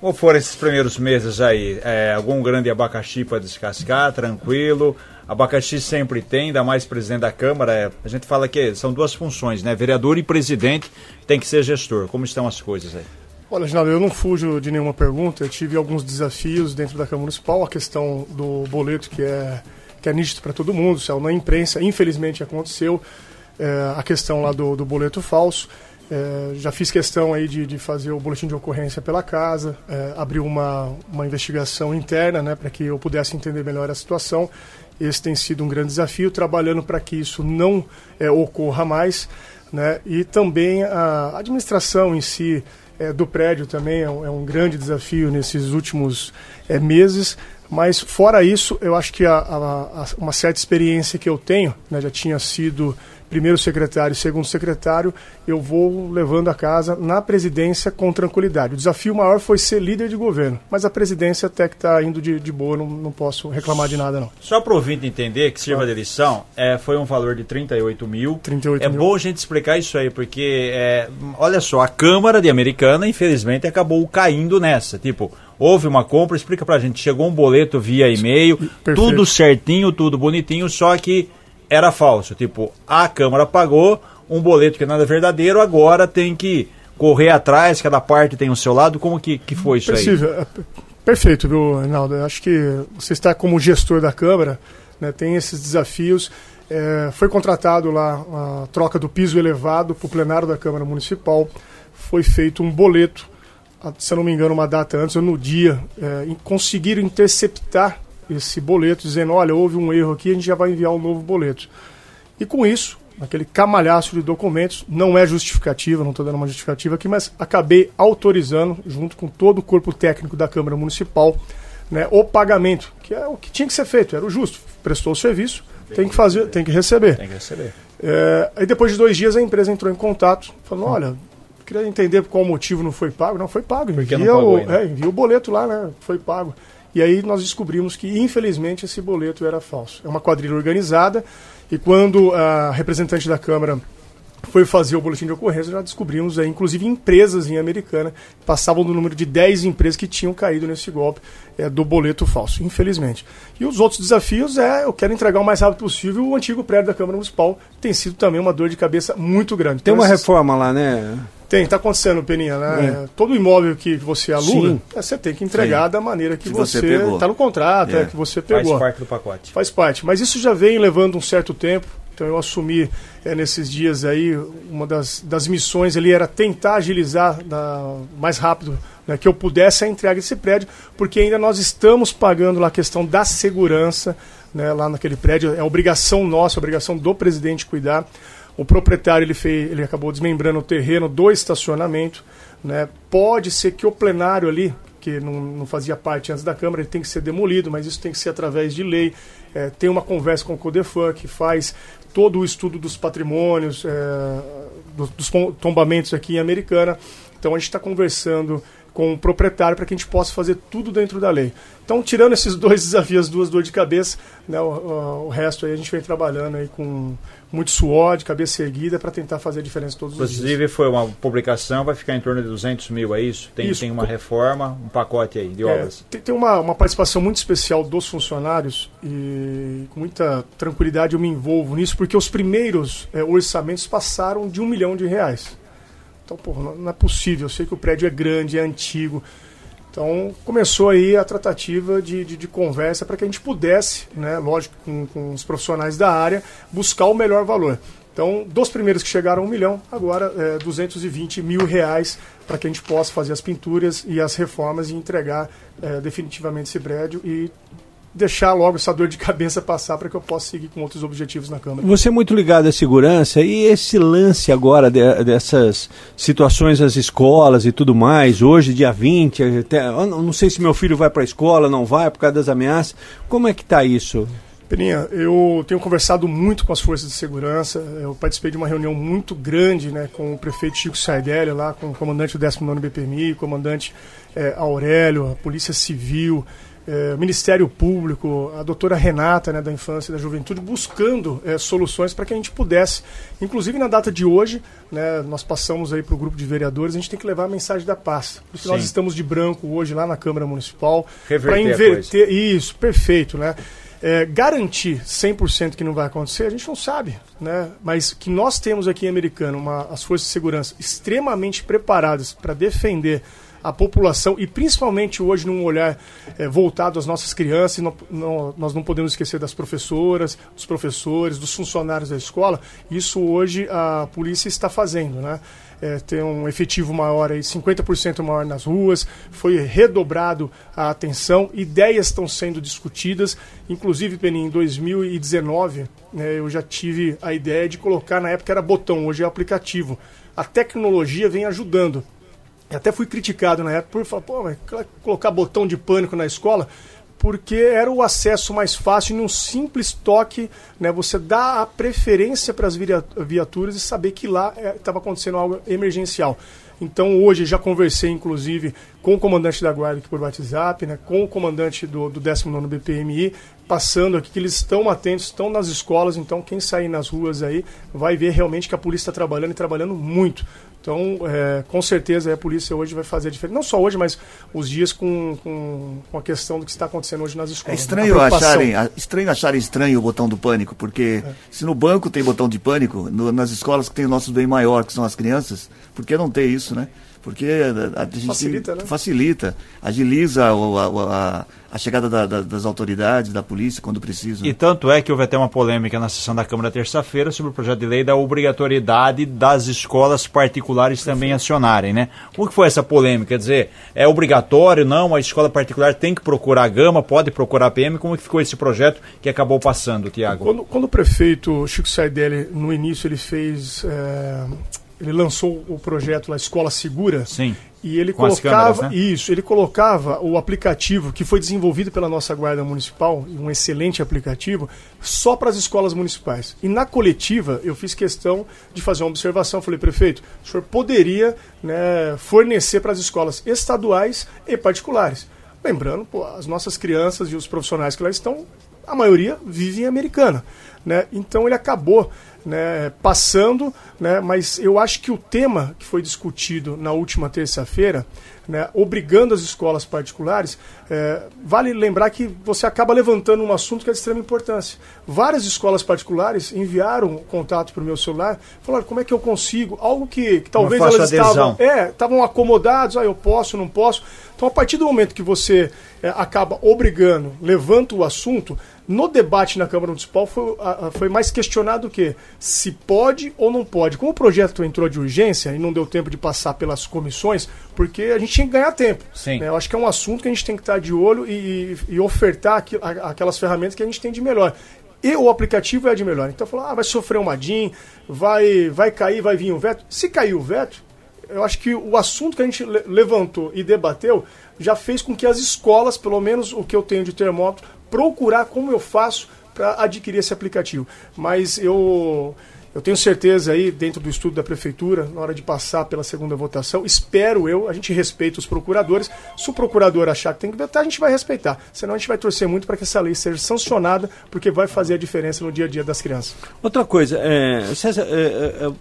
Speaker 4: Como foram esses primeiros meses aí? É, algum grande abacaxi para descascar, tranquilo? Abacaxi sempre tem, ainda mais presidente da Câmara. A gente fala que são duas funções, né? Vereador e presidente tem que ser gestor. Como estão as coisas aí?
Speaker 9: Olha, Reginaldo, eu não fujo de nenhuma pergunta. Eu tive alguns desafios dentro da Câmara Municipal. A questão do boleto, que é, que é nítido para todo mundo, saiu na imprensa, infelizmente aconteceu. É, a questão lá do, do boleto falso. É, já fiz questão aí de, de, fazer o boletim de ocorrência pela casa, é, abrir uma, uma investigação interna né, para que eu pudesse entender melhor a situação. Esse tem sido um grande desafio, trabalhando para que isso não é, ocorra mais. Né, e também a administração em si é, do prédio também é um, é um, grande desafio nesses últimos é, meses. Mas fora isso, eu acho que a, a, a, uma certa experiência que eu tenho, né, já tinha sido primeiro secretário e segundo secretário, eu vou levando a casa na presidência com tranquilidade. O desafio maior foi ser líder de governo, mas a presidência até que está indo de, de boa, não, não, posso reclamar de nada não.
Speaker 4: Só para o ouvinte entender que sirva de lição, é, foi um valor de 38 mil.
Speaker 9: 38
Speaker 4: é
Speaker 9: mil.
Speaker 4: bom a gente explicar isso aí, porque, é, olha só, a Câmara de Americana, infelizmente, acabou caindo nessa. Tipo, houve uma compra, explica pra gente, chegou um boleto via e-mail, tudo certinho, tudo bonitinho, só que era falso. Tipo, a Câmara pagou um boleto que nada é verdadeiro, agora tem que correr atrás, cada parte tem o seu lado. Como que, que foi isso aí?
Speaker 9: Perfeito, viu, Reinaldo? Acho que você está como gestor da Câmara, né, tem esses desafios. É, foi contratado lá a troca do piso elevado para o plenário da Câmara Municipal. Foi feito um boleto, se eu não me engano, uma data antes ou no dia. É, conseguiram interceptar esse boleto dizendo, olha, houve um erro aqui, a gente já vai enviar um novo boleto. E com isso, aquele camalhaço de documentos, não é justificativa, não estou dando uma justificativa aqui, mas acabei autorizando, junto com todo o corpo técnico da Câmara Municipal, né, o pagamento, que é o que tinha que ser feito, era o justo. Prestou o serviço, tem que fazer, tem que receber.
Speaker 4: Tem que receber.
Speaker 9: É, aí depois de dois dias a empresa entrou em contato, falando, olha, queria entender qual motivo não foi pago. Não foi pago, envia, o, é, envia o boleto lá, né? Foi pago. E aí nós descobrimos que, infelizmente, esse boleto era falso. É uma quadrilha organizada e quando a representante da Câmara foi fazer o boletim de ocorrência, já descobrimos, aí, inclusive, empresas em Americana passavam do número de 10 empresas que tinham caído nesse golpe é, do boleto falso, infelizmente. E os outros desafios é, eu quero entregar o mais rápido possível o antigo prédio da Câmara Municipal, que tem sido também uma dor de cabeça muito grande.
Speaker 5: Tem
Speaker 9: Então,
Speaker 5: uma
Speaker 9: esses-
Speaker 5: reforma lá, né?
Speaker 9: Tem, tá acontecendo, Peninha, né? Todo imóvel que você aluga,
Speaker 5: Sim.
Speaker 9: é, você tem que entregar da maneira que,
Speaker 2: Que você
Speaker 9: você
Speaker 2: pegou.
Speaker 9: tá no contrato,
Speaker 2: É.
Speaker 9: é, que você
Speaker 4: Faz
Speaker 9: pegou.
Speaker 4: parte do pacote.
Speaker 9: Faz parte. Mas isso já vem levando um certo tempo. Então eu assumi é, nesses dias aí, uma das, das missões ali era tentar agilizar da, mais rápido né, que eu pudesse a entrega desse prédio, porque ainda nós estamos pagando lá a questão da segurança né, lá naquele prédio. É obrigação nossa, obrigação do presidente cuidar. O proprietário ele fez, ele acabou desmembrando o terreno do estacionamento. Né? Pode ser que o plenário ali, que não, não fazia parte antes da Câmara, ele tem que ser demolido, mas isso tem que ser através de lei. É, tem uma conversa com o Codefan que faz todo o estudo dos patrimônios, é, dos, dos tombamentos aqui em Americana. Então a gente está conversando com o proprietário para que a gente possa fazer tudo dentro da lei. Então, tirando esses dois desafios, duas dores de cabeça, né, o, o- resto aí a gente vem trabalhando aí com muito suor, de cabeça erguida, para tentar fazer a diferença todos os dias.
Speaker 4: Inclusive foi uma publicação, vai ficar em torno de 200 mil, é isso? Tem,
Speaker 9: Isso.
Speaker 4: tem uma reforma, um pacote aí de
Speaker 9: É,
Speaker 4: obras.
Speaker 9: tem tem uma, uma participação muito especial dos funcionários e com muita tranquilidade eu me envolvo nisso, porque os primeiros é, orçamentos passaram de um milhão de reais. Então, não é possível. Eu sei que o prédio é grande, é antigo. Então começou aí a tratativa de, de, de conversa para que a gente pudesse, né, lógico, com, com, os profissionais da área, buscar o melhor valor. Então, dos primeiros que chegaram a um milhão, agora é, 220 mil reais para que a gente possa fazer as pinturas e as reformas e entregar é, definitivamente esse prédio e deixar logo essa dor de cabeça passar para que eu possa seguir com outros objetivos na Câmara.
Speaker 5: Você é muito ligado à segurança e esse lance agora de, dessas situações nas escolas e tudo mais, hoje, dia 20, até, não sei se meu filho vai para a escola, não vai por causa das ameaças. Como é que está isso?
Speaker 9: Peninha, eu tenho conversado muito com as forças de segurança. Eu participei de uma reunião muito grande né, com o prefeito Chico Sardelli, lá com o comandante do 19 BPMI, comandante é, Aurélio, a Polícia Civil, o Ministério Público, a doutora Renata, né, da Infância e da Juventude, buscando é, soluções para que a gente pudesse, inclusive na data de hoje, né, nós passamos aí para o grupo de vereadores, a gente tem que levar a mensagem da paz. Por isso nós estamos de branco hoje lá na Câmara Municipal para inverter. Isso, perfeito, né? É, garantir 100% que não vai acontecer, a gente não sabe, né? Mas que nós temos aqui em Americano uma, as forças de segurança extremamente preparadas para defender a população e principalmente hoje num olhar é, voltado às nossas crianças, não, não, nós não podemos esquecer das professoras, dos professores, dos funcionários da escola. Isso hoje a polícia está fazendo, né? É, tem um efetivo maior aí, 50% maior nas ruas, foi redobrado a atenção, ideias estão sendo discutidas, inclusive, Penin, em 2019, né, eu já tive a ideia de colocar, na época era botão, hoje é aplicativo. A tecnologia vem ajudando. Até fui criticado na época por falar, pô, colocar botão de pânico na escola, porque era o acesso mais fácil em um simples toque, né? Você dá a preferência para as viaturas e saber que lá estava é, acontecendo algo emergencial. Então hoje já conversei, inclusive, com o comandante da guarda aqui por WhatsApp, né, com o comandante do, do 19 BPMI, passando aqui que eles estão atentos, estão nas escolas, então quem sair nas ruas aí vai ver realmente que a polícia está trabalhando e trabalhando muito. Então, é, com certeza a polícia hoje vai fazer a diferença. Não só hoje, mas os dias com, com, com, a questão do que está acontecendo hoje nas escolas.
Speaker 2: É estranho acharem, estranho acharem estranho o botão do pânico, porque é. se no banco tem botão de pânico, no, nas escolas que tem o nosso bem maior, que são as crianças, por que não ter isso, né? Porque a, a gente facilita, né? facilita agiliza a, a, a chegada da, da, das autoridades, da polícia, quando precisa.
Speaker 4: E tanto é que houve até uma polêmica na sessão da Câmara terça-feira sobre o projeto de lei da obrigatoriedade das escolas particulares também acionarem, né? Como que foi essa polêmica? Quer dizer, é obrigatório, não? A escola particular tem que procurar a gama, pode procurar a PM? Como que ficou esse projeto que acabou passando, Tiago?
Speaker 9: Quando, quando, o prefeito Chico Saidelli, no início, ele fez... É ele lançou o projeto lá Escola Segura.
Speaker 4: Sim.
Speaker 9: E ele Com colocava câmeras, né? isso, ele colocava o aplicativo que foi desenvolvido pela nossa guarda municipal, um excelente aplicativo, só para as escolas municipais. E na coletiva eu fiz questão de fazer uma observação, falei prefeito, o senhor poderia né, fornecer para as escolas estaduais e particulares. Lembrando, pô, as nossas crianças e os profissionais que lá estão, a maioria vive em Americana, né? Então ele acabou né, passando, né, mas eu acho que o tema que foi discutido na última terça-feira, né, obrigando as escolas particulares, é, vale lembrar que você acaba levantando um assunto que é de extrema importância. Várias escolas particulares enviaram contato para o meu celular, falaram como é que eu consigo, algo que, que talvez elas estavam, é, estavam acomodados, ah, eu posso, não posso. Então, a partir do momento que você é, acaba obrigando, levanta o assunto, no debate na Câmara Municipal foi, foi mais questionado o quê? Se pode ou não pode. Como o projeto entrou de urgência e não deu tempo de passar pelas comissões, porque a gente tinha que ganhar tempo.
Speaker 4: Sim.
Speaker 9: Né? Eu acho que é um assunto que a gente tem que estar de olho e, e ofertar aqu, aquelas ferramentas que a gente tem de melhor e o aplicativo é de melhor. Então falou, ah, vai sofrer um DIN, vai, vai cair, vai vir um veto. Se cair o veto, eu acho que o assunto que a gente levantou e debateu já fez com que as escolas, pelo menos o que eu tenho de termômetro, procurar como eu faço para adquirir esse aplicativo. Mas eu eu tenho certeza aí, dentro do estudo da prefeitura, na hora de passar pela segunda votação, espero eu, a gente respeita os procuradores. Se o procurador achar que tem que vetar, a gente vai respeitar. Senão a gente vai torcer muito para que essa lei seja sancionada, porque vai fazer a diferença no dia a dia das crianças.
Speaker 5: Outra coisa, é, César, é, é,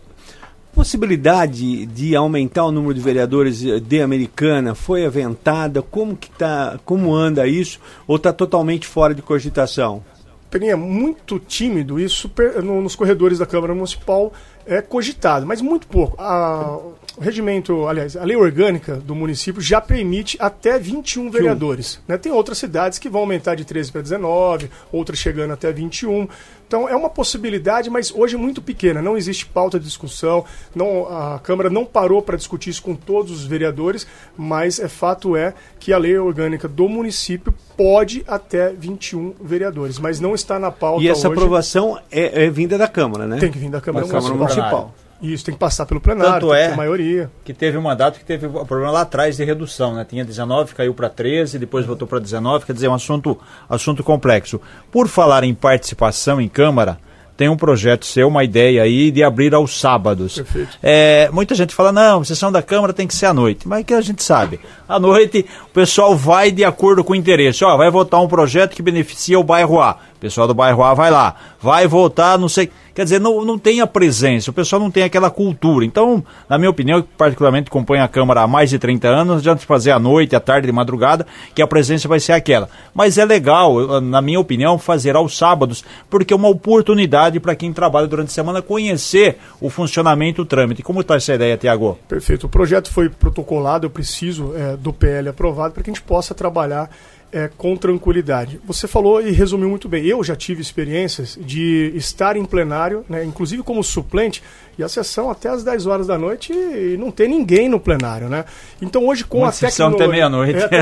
Speaker 5: possibilidade de aumentar o número de vereadores de Americana foi aventada? Como que tá, como anda isso? Ou está totalmente fora de cogitação?
Speaker 9: Peninha, muito tímido isso nos corredores da Câmara Municipal. é cogitado, mas muito pouco. A, o regimento, aliás, a lei orgânica do município já permite até 21 vereadores. Né? Tem outras cidades que vão aumentar de 13 para 19, outras chegando até 21. Então é uma possibilidade, mas hoje muito pequena. Não existe pauta de discussão. Não, a Câmara não parou para discutir isso com todos os vereadores, mas é fato é que a lei orgânica do município pode até 21 vereadores, mas não está na pauta
Speaker 5: E essa
Speaker 9: hoje.
Speaker 5: aprovação é, é vinda da Câmara, né?
Speaker 9: Tem que vir da Câmara,
Speaker 5: Câmara Municipal.
Speaker 9: Isso, tem que passar pelo plenário,
Speaker 4: Tanto é
Speaker 9: maioria.
Speaker 4: que teve um mandato que teve o problema lá atrás de redução, né? Tinha 19, caiu para 13, depois voltou para 19, quer dizer, é um assunto, assunto complexo. Por falar em participação em Câmara, tem um projeto seu, uma ideia aí de abrir aos sábados.
Speaker 9: Perfeito.
Speaker 4: É, muita gente fala, não, sessão da Câmara tem que ser à noite. Mas que a gente sabe. À noite o pessoal vai de acordo com o interesse. Ó, vai votar um projeto que beneficia o bairro A. O pessoal do bairro A vai lá. Vai votar, não sei. Quer dizer, não, não tem a presença, o pessoal não tem aquela cultura. Então, na minha opinião, eu particularmente acompanho a Câmara há mais de 30 anos, não adianta fazer à noite, à tarde, de madrugada, que a presença vai ser aquela. Mas é legal, na minha opinião, fazer aos sábados, porque é uma oportunidade para quem trabalha durante a semana conhecer o funcionamento, o trâmite. Como está essa ideia, Tiago?
Speaker 9: Perfeito. O projeto foi protocolado, eu preciso é, do PL aprovado para que a gente possa trabalhar é, com tranquilidade. Você falou e resumiu muito bem. Eu já tive experiências de estar em plenário, né, inclusive como suplente, e a sessão até às 10 horas da noite e não tem ninguém no plenário, né? Então hoje com
Speaker 4: Uma
Speaker 9: a
Speaker 4: sessão
Speaker 9: tecnologia...
Speaker 4: até meia-noite.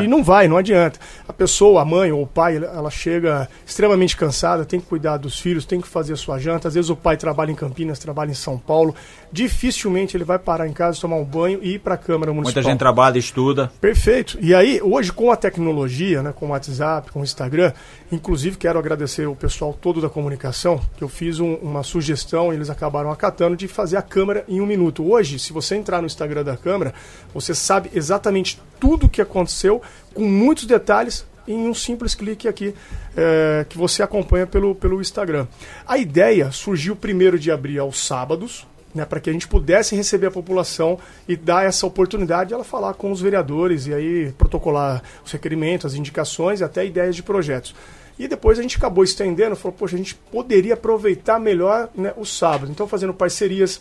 Speaker 9: É, e não vai, não adianta. A pessoa, a mãe ou o pai, ela chega extremamente cansada, tem que cuidar dos filhos, tem que fazer a sua janta. Às vezes o pai trabalha em Campinas, trabalha em São Paulo. Dificilmente ele vai parar em casa, tomar um banho e ir para a Câmara Municipal.
Speaker 4: Muita gente trabalha, estuda.
Speaker 9: Perfeito. E aí, hoje, com a tecnologia, né, com o WhatsApp, com o Instagram, inclusive quero agradecer o pessoal todo da comunicação, que eu fiz um- uma sugestão e eles acabaram acatando de fazer a câmera em um minuto. Hoje, se você entrar no Instagram da câmera, você sabe exatamente tudo o que aconteceu, com muitos detalhes, em um simples clique aqui é, que você acompanha pelo, pelo Instagram. A ideia surgiu primeiro de abrir aos sábados, né, para que a gente pudesse receber a população e dar essa oportunidade de ela falar com os vereadores e aí protocolar os requerimentos, as indicações e até ideias de projetos. E depois a gente acabou estendendo, falou, poxa, a gente poderia aproveitar melhor né, o sábado. Então, fazendo parcerias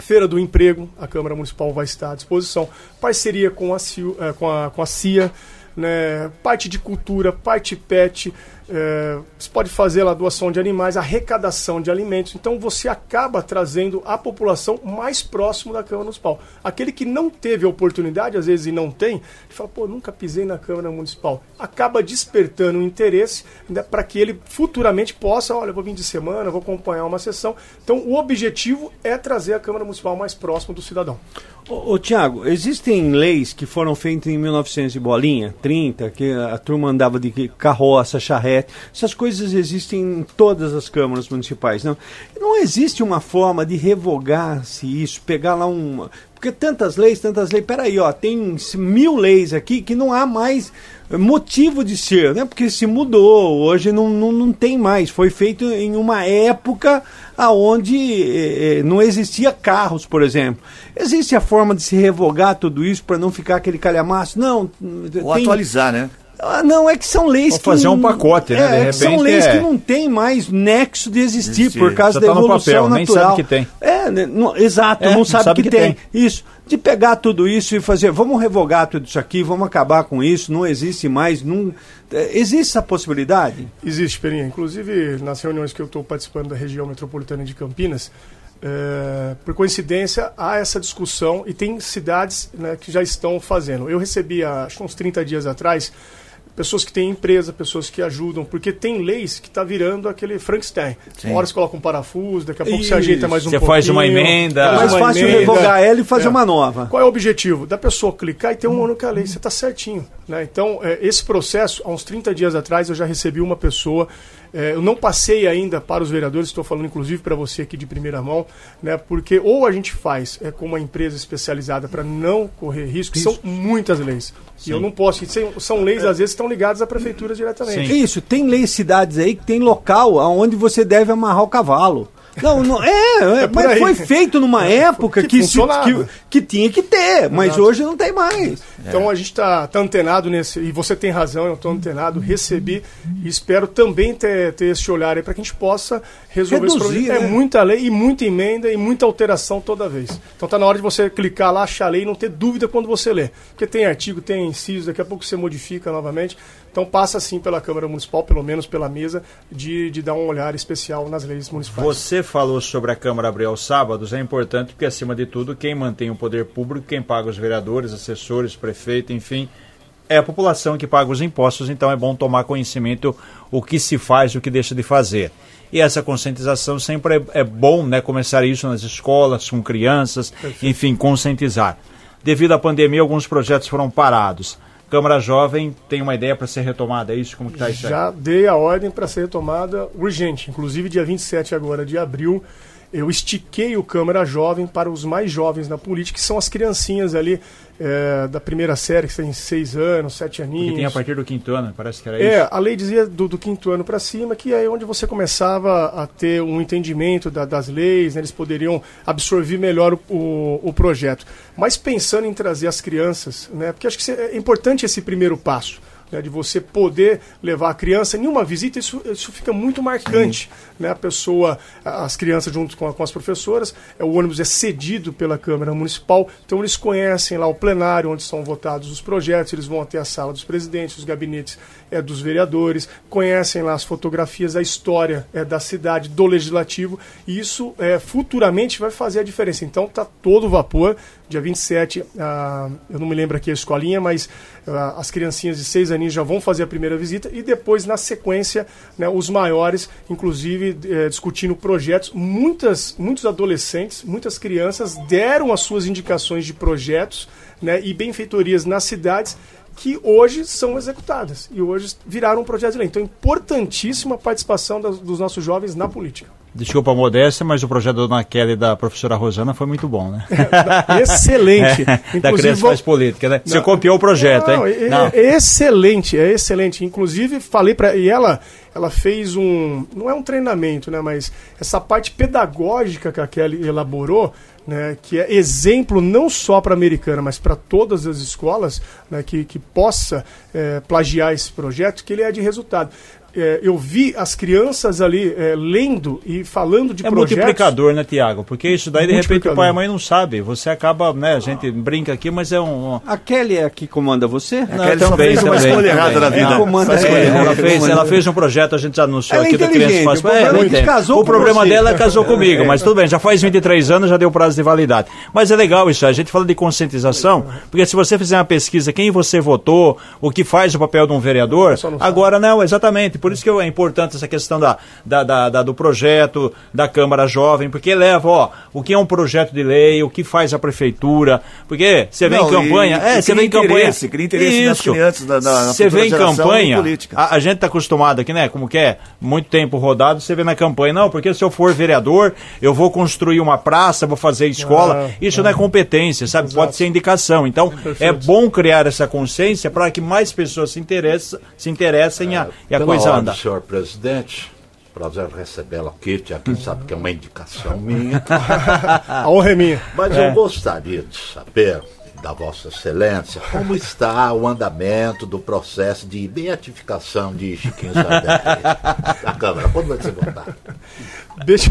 Speaker 9: Feira do Emprego, a Câmara Municipal vai estar à disposição. Parceria com a, eh, com a, com a CIA, né, parte de cultura, parte pet. Eh, você pode fazer lá doação de animais, arrecadação de alimentos. Então você acaba trazendo a população mais próximo da Câmara Municipal. Aquele que não teve oportunidade, às vezes, e não tem, ele fala, pô, nunca pisei na Câmara Municipal. Acaba despertando o interesse né, para que ele futuramente possa, olha, vou vir de semana, vou acompanhar uma sessão. Então o objetivo é trazer a Câmara Municipal mais próximo do cidadão.
Speaker 5: Ô, ô Tiago, existem leis que foram feitas em 1900 e bolinha, 30, que a turma andava de carroça, charrete. Essas coisas existem em todas as câmaras municipais, não? Não existe uma forma de revogar-se isso, pegar lá um... Porque tantas leis, tantas leis... Peraí, ó, tem mil leis aqui que não há mais motivo de ser, né? Porque se mudou, hoje não, não, não tem mais. Foi feito em uma época aonde eh, eh, não existia carros, por exemplo. Existe a forma de se revogar tudo isso para não ficar aquele calhamaço? Não.
Speaker 2: Ou atualizar, né?
Speaker 5: Ah, não, é que são leis
Speaker 4: Ou
Speaker 5: que.
Speaker 4: fazer
Speaker 5: não-
Speaker 4: um pacote, né?
Speaker 5: É,
Speaker 4: De
Speaker 5: que são
Speaker 4: repente
Speaker 5: leis
Speaker 4: é-
Speaker 5: que não tem mais nexo de existir
Speaker 2: Existir.
Speaker 5: por causa
Speaker 4: Já
Speaker 5: da
Speaker 4: tá no
Speaker 5: evolução
Speaker 4: papel, nem
Speaker 5: natural.
Speaker 4: sabe que tem.
Speaker 5: É, né, não- exato,
Speaker 4: É,
Speaker 5: não sabe, que, tem.
Speaker 4: tem.
Speaker 5: Isso. De pegar tudo isso e fazer, vamos revogar tudo isso aqui, vamos acabar com isso, não existe mais. Não, é, existe essa possibilidade?
Speaker 9: Existe, Perinha. Inclusive, nas reuniões que eu estou participando da região metropolitana de Campinas, é, por coincidência, há essa discussão e tem cidades né, que já estão fazendo. Eu recebi, há, acho que uns 30 dias atrás, pessoas que têm empresa, pessoas que ajudam, porque tem leis que está virando aquele Frankenstein. Uma hora você coloca um parafuso, daqui a pouco você ajeita mais um
Speaker 4: Você
Speaker 9: pouquinho.
Speaker 4: faz uma emenda.
Speaker 5: É mais fácil
Speaker 9: emenda.
Speaker 5: revogar ela e fazer
Speaker 9: É.
Speaker 5: uma nova.
Speaker 9: Qual é o objetivo? Da pessoa clicar e ter uma única lei. Você está certinho. Né? Então, é, esse processo, há uns 30 dias atrás, eu já recebi uma pessoa. É, eu não passei ainda para os vereadores, estou falando inclusive para você aqui de primeira mão, né? porque ou a gente faz é, com uma empresa especializada para não correr risco, são muitas leis. E eu não posso. São, leis, às vezes, que estão ligadas à prefeitura diretamente.
Speaker 5: Isso, tem leis cidades aí que tem local onde você deve amarrar o cavalo. Não, não é, é,
Speaker 9: por
Speaker 5: mas foi feito numa época
Speaker 9: que
Speaker 5: que, se- que, que tinha que ter, mas
Speaker 9: Exato.
Speaker 5: hoje não tem mais.
Speaker 9: Então a gente está tá antenado nesse, e você tem razão, eu estou antenado, recebi e espero também ter, ter esse olhar aí para que a gente possa resolver esse
Speaker 5: Reduzir,
Speaker 9: problema.
Speaker 5: né?
Speaker 9: É muita lei e muita emenda e muita alteração toda vez. Então tá na hora de você clicar lá, achar a lei e não ter dúvida quando você lê. Porque tem artigo, tem inciso, daqui a pouco você modifica novamente. Então passa sim pela Câmara Municipal, pelo menos pela mesa, de, de dar um olhar especial nas leis municipais.
Speaker 4: Você falou sobre a Câmara abrir aos sábados, é importante porque, acima de tudo, quem mantém o poder público, quem paga os vereadores, assessores, prefeito, enfim, é a população que paga os impostos, então é bom tomar conhecimento o que se faz e o que deixa de fazer. E essa conscientização sempre é, é bom, né? Começar isso nas escolas, com crianças, enfim, conscientizar. Devido à pandemia, alguns projetos foram parados. Câmara Jovem tem uma ideia para ser retomada, é isso? Como está isso?
Speaker 9: Já dei a ordem para ser retomada urgente. Inclusive, dia 27 agora de abril, eu estiquei o Câmara Jovem para os mais jovens na política, que são as criancinhas ali eh, da primeira série, que tem seis anos, sete aninhos.
Speaker 4: Que tem a partir do quinto ano, parece que era
Speaker 9: É,
Speaker 4: isso.
Speaker 9: a lei dizia do, do quinto ano para cima, que é onde você começava a ter um entendimento da- das leis, né, eles poderiam absorver melhor o, o, o projeto. Mas pensando em trazer as crianças, né, porque acho que é importante esse primeiro passo. Né, de você poder levar a criança em uma visita, isso, isso fica muito marcante. Né, a pessoa, as crianças junto com, com as professoras, é, o ônibus é cedido pela Câmara Municipal, então eles conhecem lá o plenário onde são votados os projetos, eles vão até a sala dos presidentes, os gabinetes é, dos vereadores, conhecem lá as fotografias, a história é, da cidade, do legislativo, e isso é, futuramente vai fazer a diferença. Então tá todo vapor. Dia 27, ah, eu não me lembro aqui a escolinha, mas ah, as criancinhas de seis aninhos já vão fazer a primeira visita e depois, na sequência, né, os maiores, inclusive eh, discutindo projetos. Muitas, muitos adolescentes, muitas crianças deram as suas indicações de projetos né, e benfeitorias nas cidades que hoje são executadas e hoje viraram um projeto de lei. Então, importantíssima a participação das- dos nossos jovens na política.
Speaker 4: Desculpa a modéstia, mas o projeto da Dona Kelly e da professora Rosana foi muito bom, né?
Speaker 9: Excelente.
Speaker 4: da
Speaker 9: Inclusive,
Speaker 4: criança faz política, né? Você
Speaker 9: Não.
Speaker 4: copiou o projeto,
Speaker 9: Não,
Speaker 4: hein?
Speaker 9: é,
Speaker 4: Não.
Speaker 9: é excelente, é excelente. Inclusive, falei para e ela, ela fez um, não é um treinamento, né, mas essa parte pedagógica que a Kelly elaborou, né, que é exemplo não só para a americana, mas para todas as escolas, né, que, que possa é, plagiar esse projeto, que ele é de resultado. É, eu vi as crianças ali é, lendo e falando de
Speaker 4: É
Speaker 9: projetos.
Speaker 4: multiplicador, né, Tiago? Porque isso daí, de repente, o pai e a mãe não sabe. Você acaba, né, a gente brinca aqui, mas é um... um-
Speaker 5: A Kelly é a que comanda você?
Speaker 4: Não,
Speaker 2: Kelly só fez uma escolha errada na vida.
Speaker 4: Não,
Speaker 5: Comanda
Speaker 4: é,
Speaker 5: ela.
Speaker 4: ela, fez, ela
Speaker 5: ela.
Speaker 4: fez um projeto, a gente já anunciou
Speaker 5: Ela é
Speaker 4: aqui do Criança Faz
Speaker 5: o problema
Speaker 4: É,
Speaker 5: é casou
Speaker 4: O problema
Speaker 5: você.
Speaker 4: dela é casou comigo, mas tudo bem, já faz 23 anos, já deu prazo de validade. Mas é legal isso, a gente fala de conscientização, porque se você fizer uma pesquisa, quem você votou, o que faz o papel de um vereador, agora não, exatamente. Por isso que é importante essa questão da, da, da- da- do projeto, da Câmara Jovem, porque leva, ó, o que é um projeto de lei, o que faz a prefeitura, porque você vem
Speaker 2: Não,
Speaker 4: em campanha,
Speaker 2: e-
Speaker 4: é,
Speaker 2: e
Speaker 4: você vem em campanha.
Speaker 2: cria interesse nas
Speaker 4: Isso.
Speaker 2: crianças, na- na- na
Speaker 4: Você vem em campanha, a, a gente está acostumado aqui, né? Como que é? Muito tempo rodado, você vê na campanha. Não, porque se eu for vereador, eu vou construir uma praça, vou fazer escola.
Speaker 9: Ah,
Speaker 4: Isso não é competência, sabe? Pode ser indicação. Então, é bom criar essa consciência para que mais pessoas se interessem, se interessem e a, e a coisa anda.
Speaker 7: senhor presidente, prazer recebê-la aqui, aqui sabe que é uma indicação minha.
Speaker 9: A honra é minha.
Speaker 7: Mas eu gostaria de saber da Vossa Excelência como está o andamento do processo de beatificação de Chiquinho Sardelli da Câmara. Quando vai ser votado?
Speaker 9: Deixa...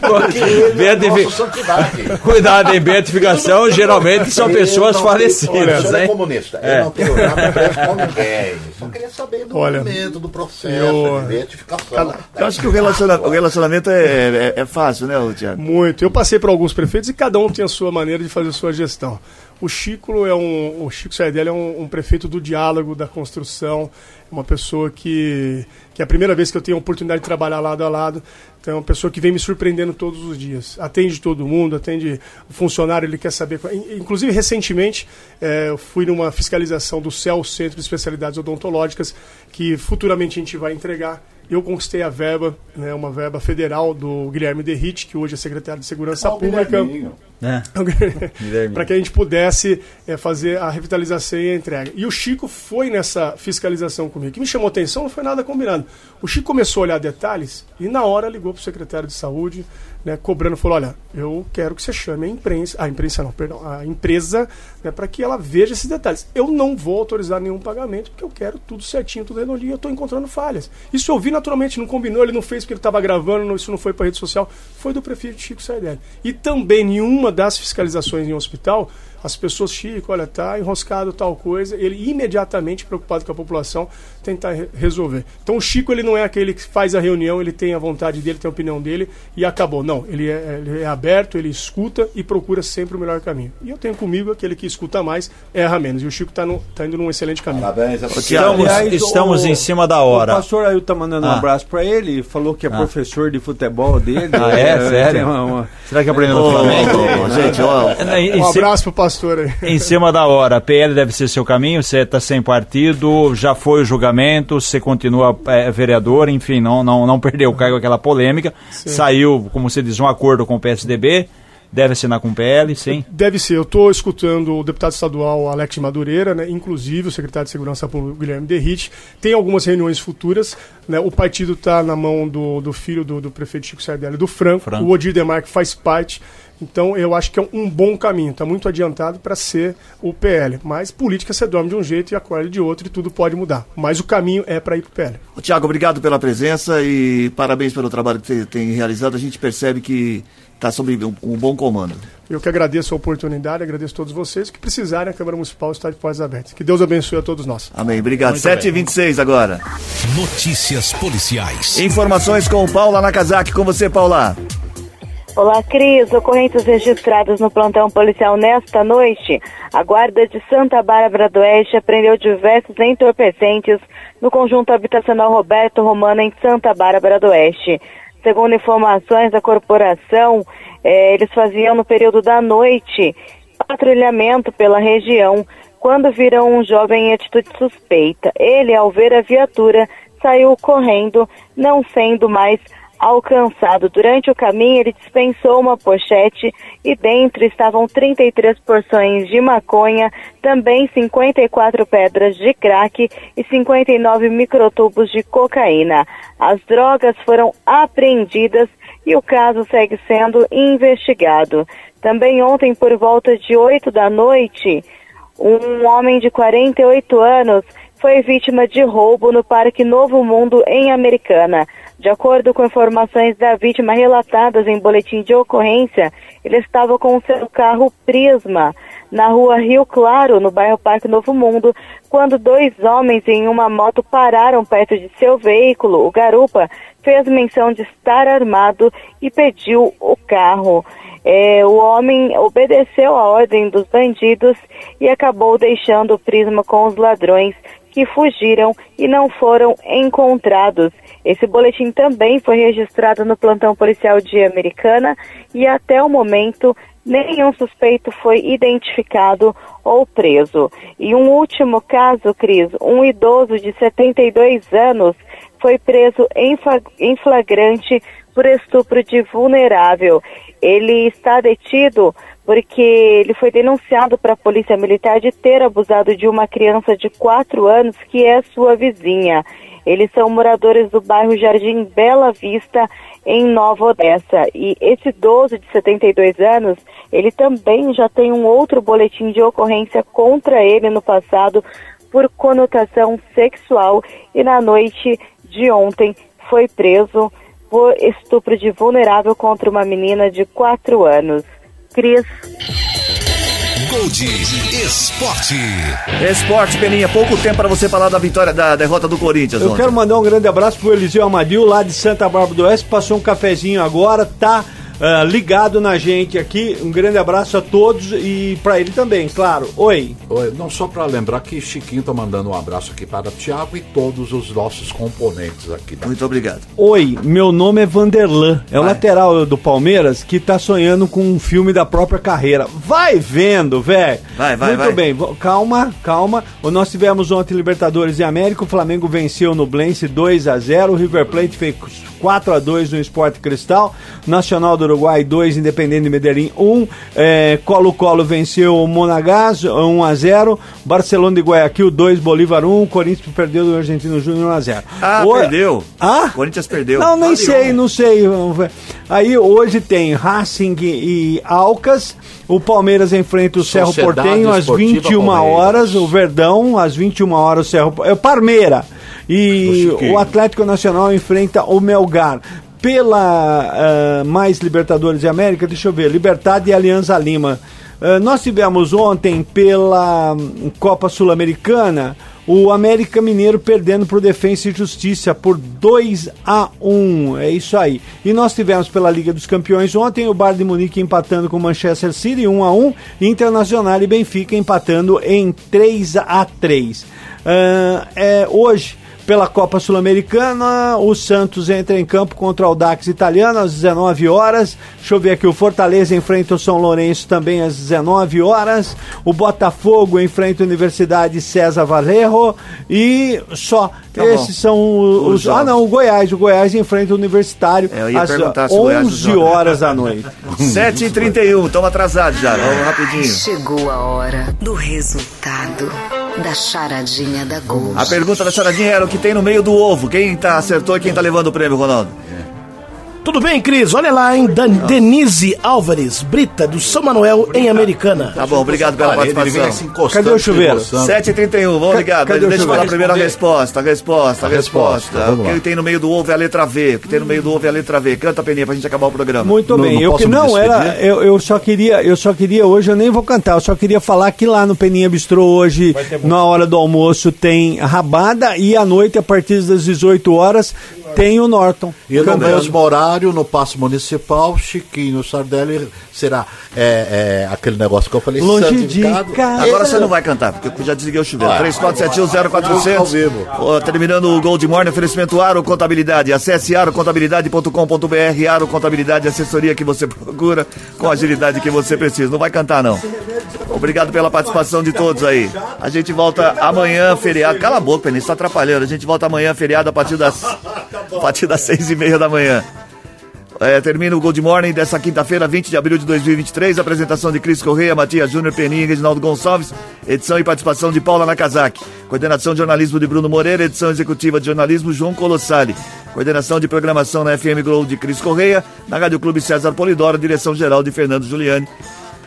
Speaker 7: Porque ele é
Speaker 4: Beatifi-. Cuidado em beatificação, geralmente são pessoas
Speaker 7: tem-
Speaker 4: falecidas,
Speaker 7: Olha, é
Speaker 4: hein?
Speaker 7: comunista.
Speaker 4: É.
Speaker 7: Eu não tenho nada preso com ninguém. Só queria saber do
Speaker 9: Olha,
Speaker 7: andamento, do processo
Speaker 9: eu-
Speaker 7: de beatificação.
Speaker 2: Eu acho que o, relaciona- o relacionamento é, é, é fácil, né, Tiago?
Speaker 9: Muito. Eu passei por alguns prefeitos e cada um tem a sua maneira de fazer a sua gestão. O Chico é um, o Chico Sardelli é um, um prefeito do diálogo, da construção, uma pessoa que, que é a primeira vez que eu tenho a oportunidade de trabalhar lado a lado. Então é uma pessoa que vem me surpreendendo todos os dias. Atende todo mundo, atende o funcionário, ele quer saber. Inclusive, recentemente, eh, eu fui numa fiscalização do CEL, Centro de Especialidades Odontológicas, que futuramente a gente vai entregar. eu conquistei a verba, né, uma verba federal do Guilherme Derrite, que hoje é secretário de Segurança
Speaker 3: Ó, o
Speaker 9: Pública.
Speaker 3: Guilherminho.
Speaker 4: É.
Speaker 9: para que a gente pudesse é, fazer a revitalização e a entrega. E o Chico foi nessa fiscalização comigo. O que me chamou atenção não foi nada combinado. O Chico começou a olhar detalhes e na hora ligou para o secretário de saúde, né, cobrando, falou: olha, eu quero que você chame a imprensa, a imprensa não, perdão, a empresa, né, para que ela veja esses detalhes. Eu não vou autorizar nenhum pagamento porque eu quero tudo certinho, tudo redondinho. Eu estou encontrando falhas. Isso eu vi naturalmente, não combinou, ele não fez porque ele estava gravando, isso não foi para rede social, foi do prefeito Chico Sardelli. E também nenhuma das fiscalizações em um hospital, as pessoas, Chico, olha, tá enroscado tal coisa, ele imediatamente preocupado com a população tentar re- resolver. Então o Chico ele não é aquele que faz a reunião, ele tem a vontade dele, tem a opinião dele e acabou. Não, ele é, ele é aberto, ele escuta e procura sempre o melhor caminho. E eu tenho comigo aquele que escuta mais, erra menos. E o Chico está tá indo num excelente caminho.
Speaker 3: Parabéns a você.
Speaker 2: Tiago,
Speaker 4: Estamos, estamos em cima da hora.
Speaker 5: O pastor Ailton tá mandando um
Speaker 4: Ah.
Speaker 5: abraço pra ele, falou que é
Speaker 4: Ah.
Speaker 5: professor de futebol dele.
Speaker 4: Ah, é? Sério?
Speaker 5: tem uma- uma-
Speaker 4: Será que aprendeu no Flamengo?
Speaker 2: gente, ó,
Speaker 4: Em- em
Speaker 9: Um abraço pro pastor aí.
Speaker 4: Em cima da hora, PL deve ser seu caminho, você está sem partido, já foi o julgamento, você continua é, vereador, enfim, não, não, não perdeu o cargo aquela polêmica. Saiu, como você diz, um acordo com o PSDB, deve assinar com o PL, sim.
Speaker 9: Deve ser. Eu estou escutando o deputado estadual Alex Madureira, né, inclusive o secretário de Segurança Pública Guilherme Derrite. Tem algumas reuniões futuras. Né, o partido está na mão do, do filho do, do prefeito Chico Sardelli, do Franco.
Speaker 4: Franco.
Speaker 9: O Odir Demarque faz parte. Então eu acho que é um bom caminho. Está muito adiantado para ser o PL. Mas política você dorme de um jeito e acorda de outro e tudo pode mudar. Mas o caminho é para ir para o PL.
Speaker 2: Tiago, obrigado pela presença e parabéns pelo trabalho que você tem realizado. A gente percebe que está sob um, um bom comando.
Speaker 9: Eu que agradeço a oportunidade, agradeço a todos vocês. O que precisarem, a Câmara Municipal está de portas abertas. Que Deus abençoe a todos nós.
Speaker 2: Amém. Obrigado.
Speaker 4: Muito
Speaker 2: 7h26 agora.
Speaker 1: Notícias policiais.
Speaker 2: Informações com Paula Nakazaki. Com você, Paula.
Speaker 8: Olá, Cris. Ocorrências registradas no plantão policial nesta noite. A Guarda de Santa Bárbara do Oeste apreendeu diversos entorpecentes no conjunto habitacional Roberto Romano, em Santa Bárbara do Oeste. Segundo informações da corporação, eh, eles faziam no período da noite patrulhamento pela região quando viram um jovem em atitude suspeita. Ele, ao ver a viatura, saiu correndo, não sendo mais alcançado. Durante o caminho, ele dispensou uma pochete e dentro estavam 33 porções de maconha, também 54 pedras de crack e 59 microtubos de cocaína. As drogas foram apreendidas e o caso segue sendo investigado. Também ontem, por volta de 8 da noite, um homem de 48 anos foi vítima de roubo no Parque Novo Mundo, em Americana. De acordo com informações da vítima relatadas em boletim de ocorrência, ele estava com seu carro Prisma na rua Rio Claro, no bairro Parque Novo Mundo, quando dois homens em uma moto pararam perto de seu veículo. O garupa fez menção de estar armado e pediu o carro. É, o homem obedeceu a ordem dos bandidos e acabou deixando o Prisma com os ladrões que fugiram e não foram encontrados. Esse boletim também foi registrado no plantão policial de Americana e até o momento nenhum suspeito foi identificado ou preso. E um último caso, Cris, um idoso de 72 anos foi preso em flagrante por estupro de vulnerável. Ele está detido porque ele foi denunciado para a Polícia Militar de ter abusado de uma criança de 4 anos que é sua vizinha. Eles são moradores do bairro Jardim Bela Vista, em Nova Odessa. E esse idoso de 72 anos, ele também já tem um outro boletim de ocorrência contra ele no passado por conotação sexual e na noite de ontem foi preso por estupro de vulnerável contra uma menina de 4 anos. Cris.
Speaker 1: Gold Esporte.
Speaker 2: Esporte, Peninha. Pouco tempo para você falar da vitória, da derrota do Corinthians
Speaker 5: Eu
Speaker 2: ontem.
Speaker 5: quero mandar um grande abraço pro Eliseu Amadil, lá de Santa Bárbara do Oeste, passou um cafezinho agora, tá ah, ligado na gente aqui. Um grande abraço a todos e para ele também, claro. Oi.
Speaker 7: Oi, não só para lembrar que Chiquinho tá mandando um abraço aqui para o Thiago e todos os nossos componentes aqui. Da...
Speaker 2: Muito obrigado.
Speaker 5: Oi, meu nome é Vanderlan. É o
Speaker 2: Vai.
Speaker 5: lateral do Palmeiras que tá sonhando com um filme da própria carreira. Vai vendo, velho.
Speaker 2: Vai, vai,
Speaker 5: Muito
Speaker 2: vai.
Speaker 5: bem, calma, calma. O- Nós tivemos ontem Libertadores e América. O Flamengo venceu no Blense 2 a 0 O River Plate fez 4 a 2 no Esporte Cristal. Nacional do Uruguai 2, Independente Medellín 1. É, Colo-Colo venceu o Monagás 1 a 0 Barcelona de Guayaquil 2, Bolívar 1. Corinthians perdeu do Argentino Júnior 1 a 0
Speaker 2: Ah,
Speaker 5: O-
Speaker 2: perdeu.
Speaker 5: Ah?
Speaker 2: Corinthians perdeu.
Speaker 5: Não, nem sei, não sei. Vamos ver. Aí hoje tem Racing e Alcas. O Palmeiras enfrenta o Cerro
Speaker 7: Sociedade
Speaker 5: Portenho às
Speaker 7: Esportiva
Speaker 5: 21
Speaker 7: Palmeiras.
Speaker 5: horas. O Verdão às 21 horas. O Cerro é o Parmeira. E o Atlético Nacional enfrenta o Melgar. Pela ah, mais Libertadores de América, deixa eu ver, Libertad e Alianza Lima. Ah, nós tivemos ontem pela hum, Copa Sul-Americana o América Mineiro perdendo para o Defensa e Justiça por 2 a 1 É isso aí. E nós tivemos pela Liga dos Campeões ontem o Bayern de Munique empatando com o Manchester City 1 a 1 Internacional e Benfica empatando em 3 a 3 Ah, é, Hoje. Pela Copa Sul-Americana, o Santos entra em campo contra o Dax italiano às 19 horas. Deixa eu ver aqui, o Fortaleza enfrenta o São Lourenço também às 19 horas. O Botafogo enfrenta a Universidade César Valerro. E só.
Speaker 2: Tá bom.
Speaker 5: Esses são os.
Speaker 2: Os
Speaker 5: ah, não, o Goiás. O Goiás enfrenta o Universitário
Speaker 2: É,
Speaker 5: às
Speaker 2: perguntar se o Goiás
Speaker 5: 11
Speaker 2: joga.
Speaker 5: horas da noite.
Speaker 2: 7h31, estamos atrasados já. Vamos rapidinho.
Speaker 6: Chegou a hora do resultado da charadinha da Gold.
Speaker 2: A pergunta da charadinha era o que tem no meio do ovo. Quem tá acertou e quem tá levando o prêmio, Ronaldo?
Speaker 10: Tudo bem, Cris? Olha lá, hein? Dan Denise Álvares, Brita, do São Manuel, em Americana.
Speaker 2: Tá bom, obrigado pela participação.
Speaker 5: Cadê o chuveiro?
Speaker 7: encostando.
Speaker 2: 7h31, vamos ligado.
Speaker 5: cadê o
Speaker 2: Deixa eu falar
Speaker 5: chuveiro?
Speaker 2: primeiro a resposta, a resposta, a
Speaker 7: A
Speaker 2: resposta.
Speaker 7: resposta,
Speaker 2: O que tem no meio do ovo é a letra V. O que tem no meio do ovo é a letra V. Canta a peninha pra gente acabar o programa.
Speaker 5: Muito
Speaker 7: Não-
Speaker 5: bem.
Speaker 7: não
Speaker 5: eu
Speaker 7: posso
Speaker 5: que não era, eu, eu só queria, eu só queria hoje eu nem vou cantar, eu só queria falar que lá no Peninha Bistrô hoje, na hora do almoço tem rabada e à noite a partir das 18 horas tem o Norton.
Speaker 7: E no mesmo horário, no Paço Municipal, Chiquinho Sardelli será é, é, aquele negócio que eu falei,
Speaker 5: Longe de casa.
Speaker 2: Agora você não vai cantar, porque eu já desliguei o chuveiro.
Speaker 7: Ah,
Speaker 2: 34710400.
Speaker 7: ao vivo.
Speaker 2: Ó, Terminando o Gold Morning, oferecimento Aro Contabilidade. Acesse arocontabilidade.com.br. Aro Contabilidade, assessoria que você procura com a agilidade que você precisa. Não vai cantar, não. Obrigado pela participação de todos aí. A gente volta amanhã, feriado. Cala a boca, Peninha, você tá atrapalhando. A gente volta amanhã, feriado, a partir das, a partir das seis e meia da manhã. É, termina o Gold Morning dessa quinta-feira, 20 de abril de 2023. Apresentação de Cris Correia, Matias Júnior, Peninha e Reginaldo Gonçalves. Edição e participação de Paula Nakazaki. Coordenação de jornalismo de Bruno Moreira. Edição executiva de jornalismo João Colossali. Coordenação de programação na FM Globo de Cris Correia. Na Rádio Clube César Polidoro. Direção geral de Fernando Giuliani.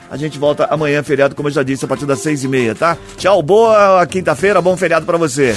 Speaker 2: A gente volta amanhã, feriado, como eu já disse, a partir das seis e meia, tá? Tchau, boa quinta-feira, bom feriado pra você.